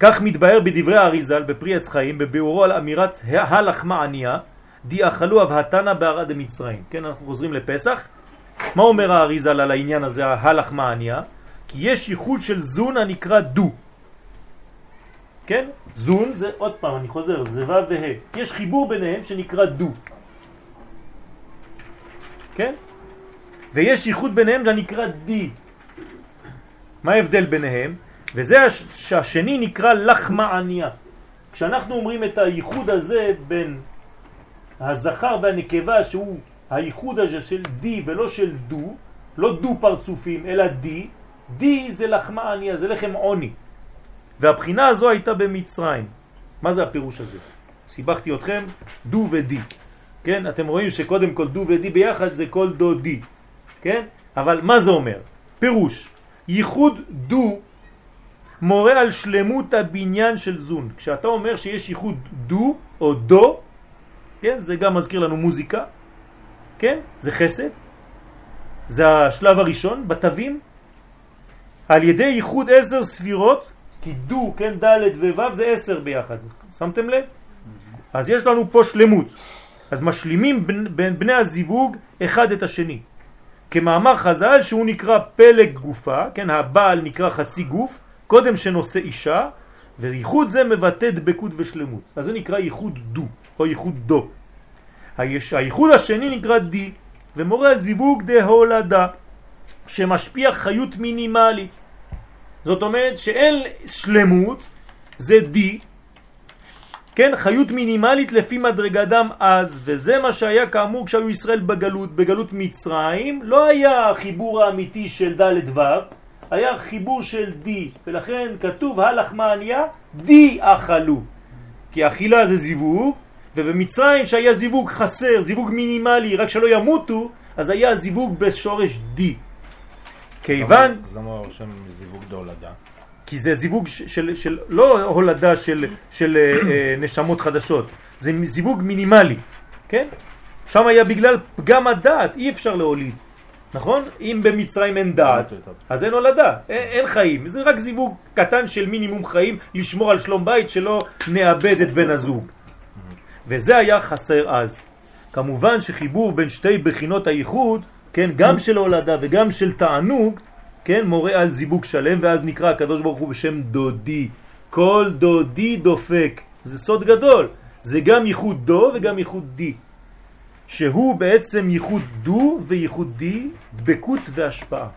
כך מתבהר בדברי האריזל בפרי עץ חיים, בביאורו על אמירת הלחמה ענייה, די אכלו אבהתנה בערד המצרים. כן, אנחנו חוזרים לפסח. מה אומר האריזל על העניין הזה, הלחמה ענייה? כי יש ייחוד של זון הנקרא דו. כן? זון זה, עוד פעם, אני חוזר, זה ו' וה'. יש חיבור ביניהם שנקרא דו. כן? ויש ייחוד ביניהם שנקרא די. מה ההבדל ביניהם? וזה הש... שהשני נקרא לחמה ענייה. כשאנחנו אומרים את הייחוד הזה בין הזכר והנקבה שהוא הייחוד הזה של די ולא של דו, לא דו פרצופים אלא די, די זה לחמה ענייה, זה לחם עוני. והבחינה הזו הייתה במצרים. מה זה הפירוש הזה? סיבכתי אתכם, דו ודי. כן? אתם רואים שקודם כל דו ודי ביחד זה כל דו די. כן? אבל מה זה אומר? פירוש, ייחוד דו מורה על שלמות הבניין של זון. כשאתה אומר שיש ייחוד דו או דו, כן? זה גם מזכיר לנו מוזיקה, כן? זה חסד. זה השלב הראשון בתווים. על ידי ייחוד עשר ספירות, כי דו, כן, ד' וו' זה עשר ביחד. שמתם לב? אז יש לנו פה שלמות. אז משלימים בין בני הזיווג אחד את השני. כמאמר חז"ל שהוא נקרא פלג גופה, כן, הבעל נקרא חצי גוף, קודם שנושא אישה, וייחוד זה מבטא דבקות ושלמות. אז זה נקרא ייחוד דו, או ייחוד דו. הייחוד השני נקרא די, ומורה על זיווג דהולדה, שמשפיע חיות מינימלית. זאת אומרת שאין שלמות, זה די, כן, חיות מינימלית לפי מדרגדם אז, וזה מה שהיה כאמור כשהיו ישראל בגלות, בגלות מצרים, לא היה החיבור האמיתי של ד' ו', היה חיבור של די, ולכן כתוב הלחמה ענייה, די אכלו, כי אכילה זה זיווג, ובמצרים שהיה זיווג חסר, זיווג מינימלי, רק שלא ימותו, אז היה זיווג בשורש די. כיוון... למה רושם זיווג דהולדה? כי זה זיווג של, של, של לא הולדה של, של אה, אה, נשמות חדשות, זה זיווג מינימלי, כן? שם היה בגלל פגם הדעת, אי אפשר להוליד, נכון? אם במצרים אין דעת, אז אין הולדה, אין, אין חיים, זה רק זיווג קטן של מינימום חיים, לשמור על שלום בית שלא נאבד את בן הזוג. וזה היה חסר אז. כמובן שחיבור בין שתי בחינות הייחוד, כן, גם של הולדה וגם של תענוג, כן, מורה על זיווג שלם, ואז נקרא הקדוש ברוך הוא בשם דודי. כל דודי דופק. זה סוד גדול. זה גם ייחוד דו וגם ייחוד די. שהוא בעצם ייחוד דו וייחודי, דבקות והשפעה.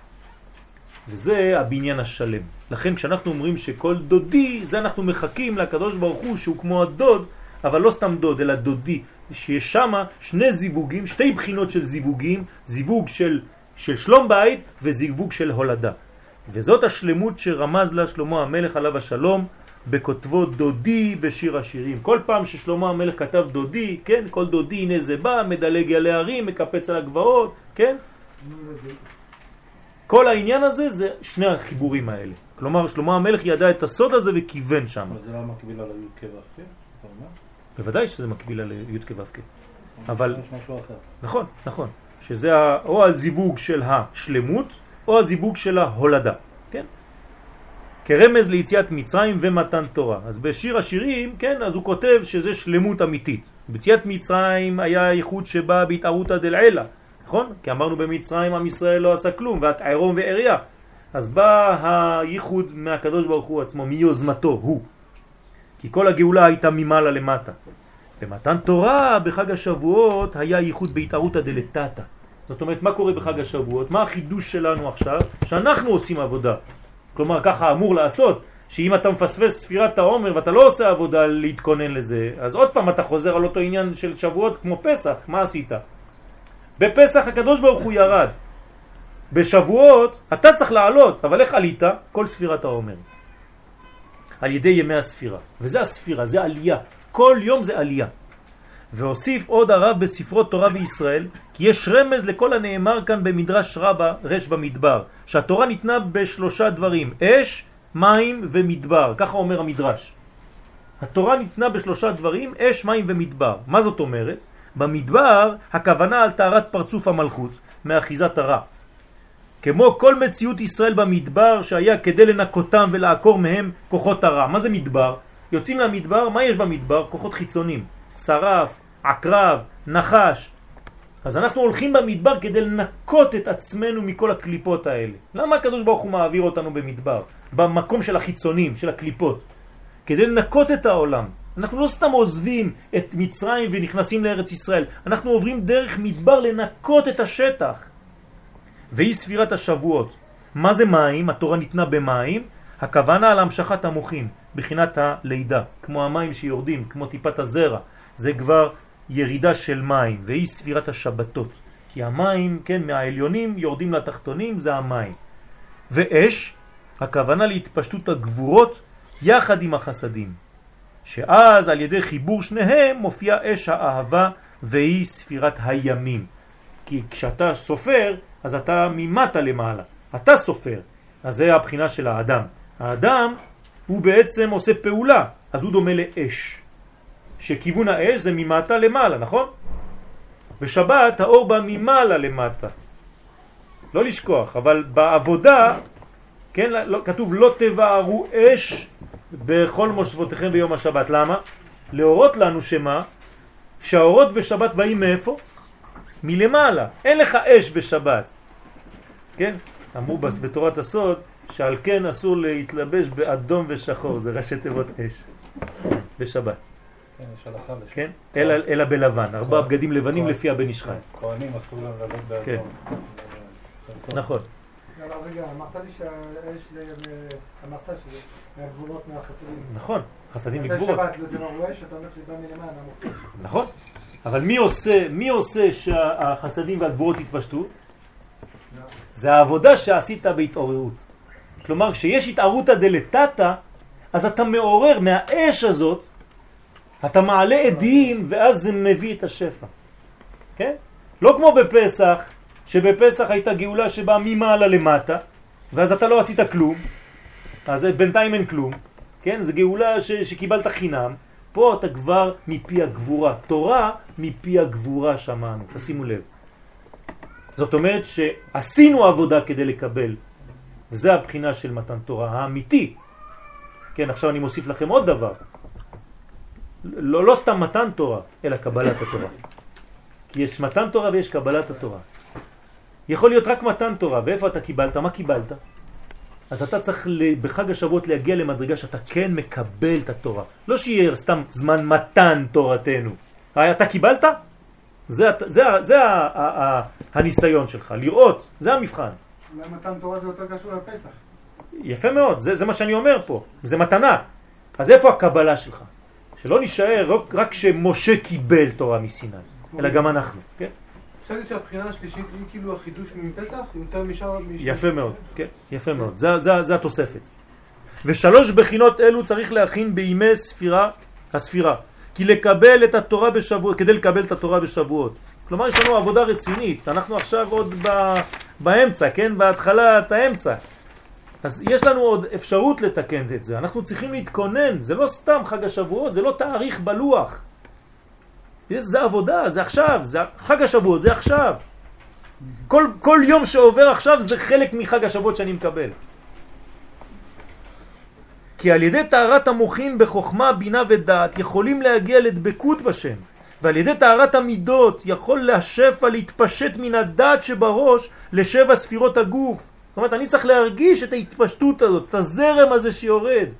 וזה הבניין השלם. לכן כשאנחנו אומרים שכל דודי, זה אנחנו מחכים לקדוש ברוך הוא שהוא כמו הדוד, אבל לא סתם דוד, אלא דודי, שיש שם שני זיווגים, שתי בחינות של זיווגים, זיווג של, של שלום בית וזיווג של הולדה. וזאת השלמות שרמז לה שלמה המלך עליו השלום בכותבו דודי בשיר השירים. כל פעם ששלמה המלך כתב דודי, כן, כל דודי הנה זה בא, מדלג על הערים, מקפץ על הגבעות, כן? כל העניין הזה זה שני החיבורים האלה. כלומר, שלמה המלך ידע את הסוד הזה וכיוון שם. אבל זה לא מקביל על הי"ק ו"ק? אתה אומר? בוודאי שזה מקביל על י' כו' כ'. אבל. נכון, נכון, שזה או הזיווג של השלמות או הזיווג של ההולדה, כן? כרמז ליציאת מצרים ומתן תורה. אז בשיר השירים, כן, אז הוא כותב שזה שלמות אמיתית. ביציאת מצרים היה הייחוד שבא בהתערותא דלעילא, נכון? כי אמרנו במצרים עם ישראל לא עשה כלום, ואת עירום ועריה. אז בא הייחוד מהקדוש ברוך הוא עצמו, מיוזמתו, הוא. כי כל הגאולה הייתה ממעלה למטה. במתן תורה בחג השבועות היה ייחוד בהתערותא דלתתא. זאת אומרת, מה קורה בחג השבועות? מה החידוש שלנו עכשיו? שאנחנו עושים עבודה. כלומר, ככה אמור לעשות, שאם אתה מפספס ספירת העומר ואתה לא עושה עבודה להתכונן לזה, אז עוד פעם אתה חוזר על אותו עניין של שבועות כמו פסח, מה עשית? בפסח הקדוש ברוך הוא ירד. בשבועות אתה צריך לעלות, אבל איך עלית? כל ספירת העומר. על ידי ימי הספירה. וזה הספירה, זה עלייה. כל יום זה עלייה. והוסיף עוד הרב בספרות תורה בישראל, כי יש רמז לכל הנאמר כאן במדרש רבה, רש במדבר, שהתורה ניתנה בשלושה דברים, אש, מים ומדבר, ככה אומר המדרש. התורה ניתנה בשלושה דברים, אש, מים ומדבר. מה זאת אומרת? במדבר הכוונה על טהרת פרצוף המלכות, מאחיזת הרע. כמו כל מציאות ישראל במדבר שהיה כדי לנקותם ולעקור מהם כוחות הרע. מה זה מדבר? יוצאים למדבר, מה יש במדבר? כוחות חיצונים. שרף, עקרב, נחש. אז אנחנו הולכים במדבר כדי לנקות את עצמנו מכל הקליפות האלה. למה הקדוש ברוך הוא מעביר אותנו במדבר? במקום של החיצונים, של הקליפות. כדי לנקות את העולם. אנחנו לא סתם עוזבים את מצרים ונכנסים לארץ ישראל, אנחנו עוברים דרך מדבר לנקות את השטח. והיא ספירת השבועות. מה זה מים? התורה ניתנה במים, הכוונה על המשכת המוחים, בחינת הלידה, כמו המים שיורדים, כמו טיפת הזרע. זה כבר ירידה של מים, והיא ספירת השבתות. כי המים, כן, מהעליונים יורדים לתחתונים, זה המים. ואש, הכוונה להתפשטות הגבורות יחד עם החסדים. שאז על ידי חיבור שניהם מופיע אש האהבה והיא ספירת הימים. כי כשאתה סופר, אז אתה ממטה למעלה. אתה סופר. אז זה הבחינה של האדם. האדם הוא בעצם עושה פעולה, אז הוא דומה לאש. שכיוון האש זה ממטה למעלה, נכון? בשבת האור בא ממעלה למטה. לא לשכוח, אבל בעבודה, כן, לא, כתוב לא תבערו אש בכל מושבותיכם ביום השבת. למה? להורות לנו שמה? שהאורות בשבת באים מאיפה? מלמעלה. אין לך אש בשבת. כן? אמרו בתורת הסוד שעל כן אסור להתלבש באדום ושחור, זה ראשי תיבות אש. בשבת. כן. כן? אלא, בלבן, ארבעה בגדים לבנים לפי הבן איש חי. כהנים אסור להם לעלות באדום. כן. נכון. אבל רגע, אמרת לי שהאש, ל- אמרת שזה מהגבולות מהחסדים. נכון, חסדים וגבורות. לא. נכון. אבל מי עושה, מי עושה שהחסדים והגבורות יתפשטו? זה העבודה שעשית בהתעוררות. כלומר, כשיש התערותא דלתתא, אז אתה מעורר מהאש הזאת, אתה מעלה עדים, ואז זה מביא את השפע. כן? לא כמו בפסח, שבפסח הייתה גאולה שבאה ממעלה למטה, ואז אתה לא עשית כלום, אז בינתיים אין כלום, כן? זו גאולה ש, שקיבלת חינם, פה אתה כבר מפי הגבורה. תורה מפי הגבורה שמענו, תשימו לב. זאת אומרת שעשינו עבודה כדי לקבל. זה הבחינה של מתן תורה האמיתי. כן, עכשיו אני מוסיף לכם עוד דבר. לא, לא סתם מתן תורה, אלא קבלת התורה. כי יש מתן תורה ויש קבלת התורה. יכול להיות רק מתן תורה, ואיפה אתה קיבלת? מה קיבלת? אז אתה צריך בחג השבועות להגיע למדרגה שאתה כן מקבל את התורה. לא שיהיה סתם זמן מתן תורתנו. אה, אתה קיבלת? זה, זה, זה ה- ה- ה- הניסיון שלך, לראות, זה המבחן. אולי מתן תורה זה יותר קשור לפסח. יפה מאוד, זה, זה מה שאני אומר פה, זה מתנה. אז איפה הקבלה שלך? שלא נשאר רק, רק שמשה קיבל תורה מסיני, אלא גם אנחנו, כן? אפשר להגיד שהבחינה השלישית היא כאילו החידוש מפסח, יותר משאר... מש- יפה מאוד, כן, יפה מאוד, זה, זה, זה התוספת. ושלוש בחינות אלו צריך להכין בימי ספירה, הספירה, כי לקבל את התורה בשבועות, כדי לקבל את התורה בשבועות. כלומר יש לנו עבודה רצינית, אנחנו עכשיו עוד ב, באמצע, כן, בהתחלת האמצע. אז יש לנו עוד אפשרות לתקן את זה, אנחנו צריכים להתכונן, זה לא סתם חג השבועות, זה לא תאריך בלוח. יש, זה עבודה, זה עכשיו, זה חג השבועות, זה עכשיו. כל, כל יום שעובר עכשיו זה חלק מחג השבועות שאני מקבל. כי על ידי טהרת המוחין בחוכמה, בינה ודעת יכולים להגיע לדבקות בשם. ועל ידי טהרת המידות יכול השפע להתפשט מן הדעת שבראש לשבע ספירות הגוף. זאת אומרת, אני צריך להרגיש את ההתפשטות הזאת, את הזרם הזה שיורד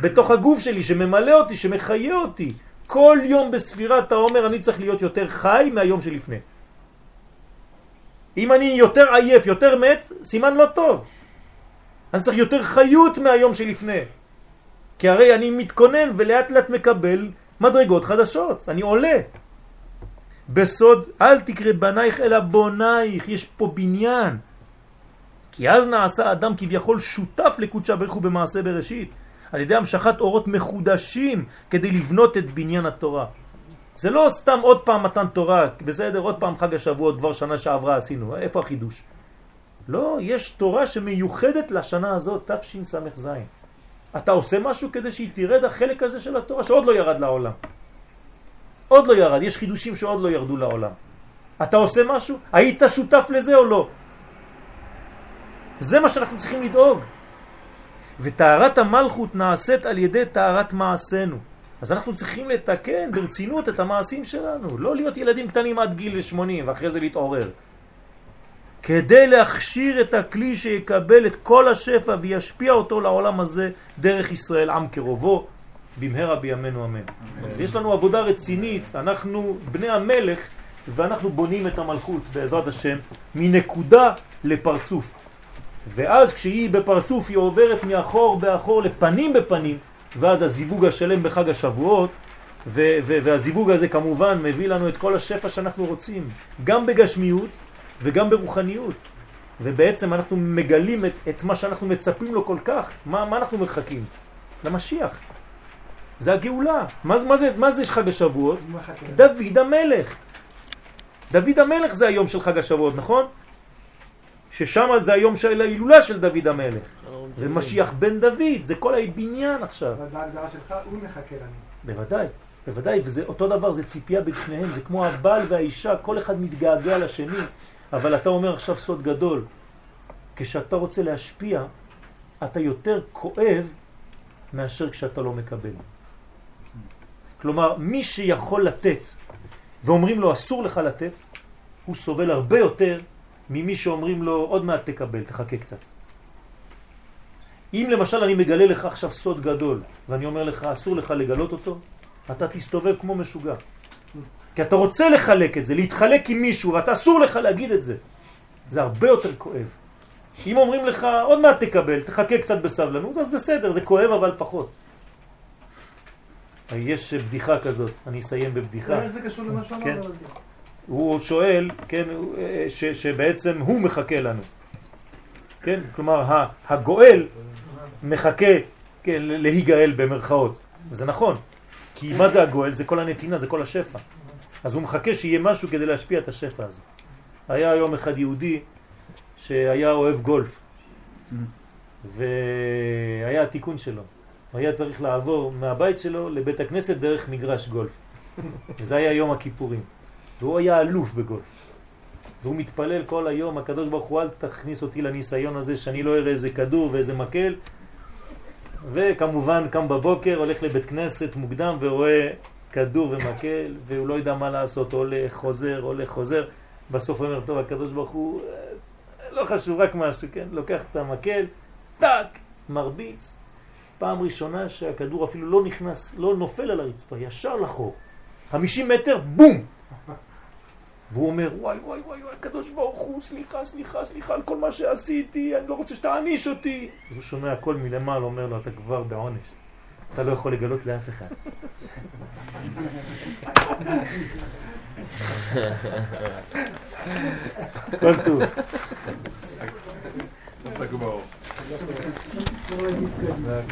בתוך הגוף שלי, שממלא אותי, שמחיה אותי. כל יום בספירת העומר אני צריך להיות יותר חי מהיום שלפני. אם אני יותר עייף, יותר מת, סימן לא טוב. אני צריך יותר חיות מהיום שלפני. כי הרי אני מתכונן ולאט לאט מקבל מדרגות חדשות, אני עולה. בסוד אל תקרא בנייך אלא בונייך, יש פה בניין. כי אז נעשה אדם כביכול שותף לקודשה ברך הוא במעשה בראשית, על ידי המשכת אורות מחודשים כדי לבנות את בניין התורה. זה לא סתם עוד פעם מתן תורה, בסדר, עוד פעם חג השבועות, כבר שנה שעברה עשינו, איפה החידוש? לא, יש תורה שמיוחדת לשנה הזאת, תשס"ז. אתה עושה משהו כדי שהיא תרד החלק הזה של התורה שעוד לא ירד לעולם. עוד לא ירד, יש חידושים שעוד לא ירדו לעולם. אתה עושה משהו? היית שותף לזה או לא? זה מה שאנחנו צריכים לדאוג. וטהרת המלכות נעשית על ידי טהרת מעשינו. אז אנחנו צריכים לתקן ברצינות את המעשים שלנו, לא להיות ילדים קטנים עד גיל 80 ואחרי זה להתעורר. כדי להכשיר את הכלי שיקבל את כל השפע וישפיע אותו לעולם הזה דרך ישראל עם קרובו במהרה בימינו אמן. אז יש לנו עבודה רצינית, אנחנו בני המלך ואנחנו בונים את המלכות בעזרת השם מנקודה לפרצוף. ואז כשהיא בפרצוף היא עוברת מאחור באחור לפנים בפנים ואז הזיווג השלם בחג השבועות והזיווג הזה כמובן מביא לנו את כל השפע שאנחנו רוצים גם בגשמיות וגם ברוחניות. ובעצם אנחנו מגלים את, את מה שאנחנו מצפים לו כל כך מה, מה אנחנו מחכים? למשיח. זה הגאולה. מה, מה, זה, מה זה חג השבועות? דוד המלך. דוד המלך זה היום של חג השבועות נכון? ששם זה היום של ההילולה של דוד המלך. ומשיח בן דוד זה כל הבניין עכשיו. אבל בהגדרה שלך, הוא מחכה לנו. בוודאי, בוודאי, וזה אותו דבר, זה ציפייה בין שניהם, זה כמו הבעל והאישה, כל אחד מתגעגע לשני, אבל אתה אומר עכשיו סוד גדול, כשאתה רוצה להשפיע, אתה יותר כואב מאשר כשאתה לא מקבל. כלומר, מי שיכול לתת, ואומרים לו אסור לך לתת, הוא סובל הרבה יותר ממי שאומרים לו עוד מעט תקבל, תחכה קצת. אם למשל אני מגלה לך עכשיו סוד גדול, ואני אומר לך אסור לך לגלות אותו, אתה תסתובב כמו משוגע. כי אתה רוצה לחלק את זה, להתחלק עם מישהו, ואתה אסור לך להגיד את זה. זה הרבה יותר כואב. אם אומרים לך עוד מעט תקבל, תחכה קצת בסבלנות, אז בסדר, זה כואב אבל פחות. יש בדיחה כזאת, אני אסיים בבדיחה. איך זה קשור למה שאמרת? כן. הוא שואל, כן, ש, שבעצם הוא מחכה לנו. כן? כלומר, הגואל מחכה כן, להיגאל במרכאות. וזה נכון, כי מה זה הגואל? זה כל הנתינה, זה כל השפע. אז הוא מחכה שיהיה משהו כדי להשפיע את השפע הזה. היה יום אחד יהודי שהיה אוהב גולף, והיה התיקון שלו. הוא היה צריך לעבור מהבית שלו לבית הכנסת דרך מגרש גולף. וזה היה יום הכיפורים. והוא היה אלוף בגולף. והוא מתפלל כל היום, הקדוש ברוך הוא אל תכניס אותי לניסיון הזה שאני לא אראה איזה כדור ואיזה מקל. וכמובן קם בבוקר, הולך לבית כנסת מוקדם ורואה כדור ומקל, והוא לא יודע מה לעשות, הולך, חוזר, הולך, חוזר. בסוף אומר, טוב, הקדוש ברוך הוא, אה, לא חשוב, רק משהו, כן? לוקח את המקל, טאק, מרביץ. פעם ראשונה שהכדור אפילו לא נכנס, לא נופל על הרצפה, ישר לחור. 50 מטר, בום! והוא אומר, וואי וואי וואי וואי, הקדוש ברוך הוא, סליחה, סליחה, סליחה על כל מה שעשיתי, אני לא רוצה שתעניש אותי. אז הוא שומע הכל מלמעלה, אומר לו, אתה כבר בעונש. אתה לא יכול לגלות לאף אחד. כל טוב.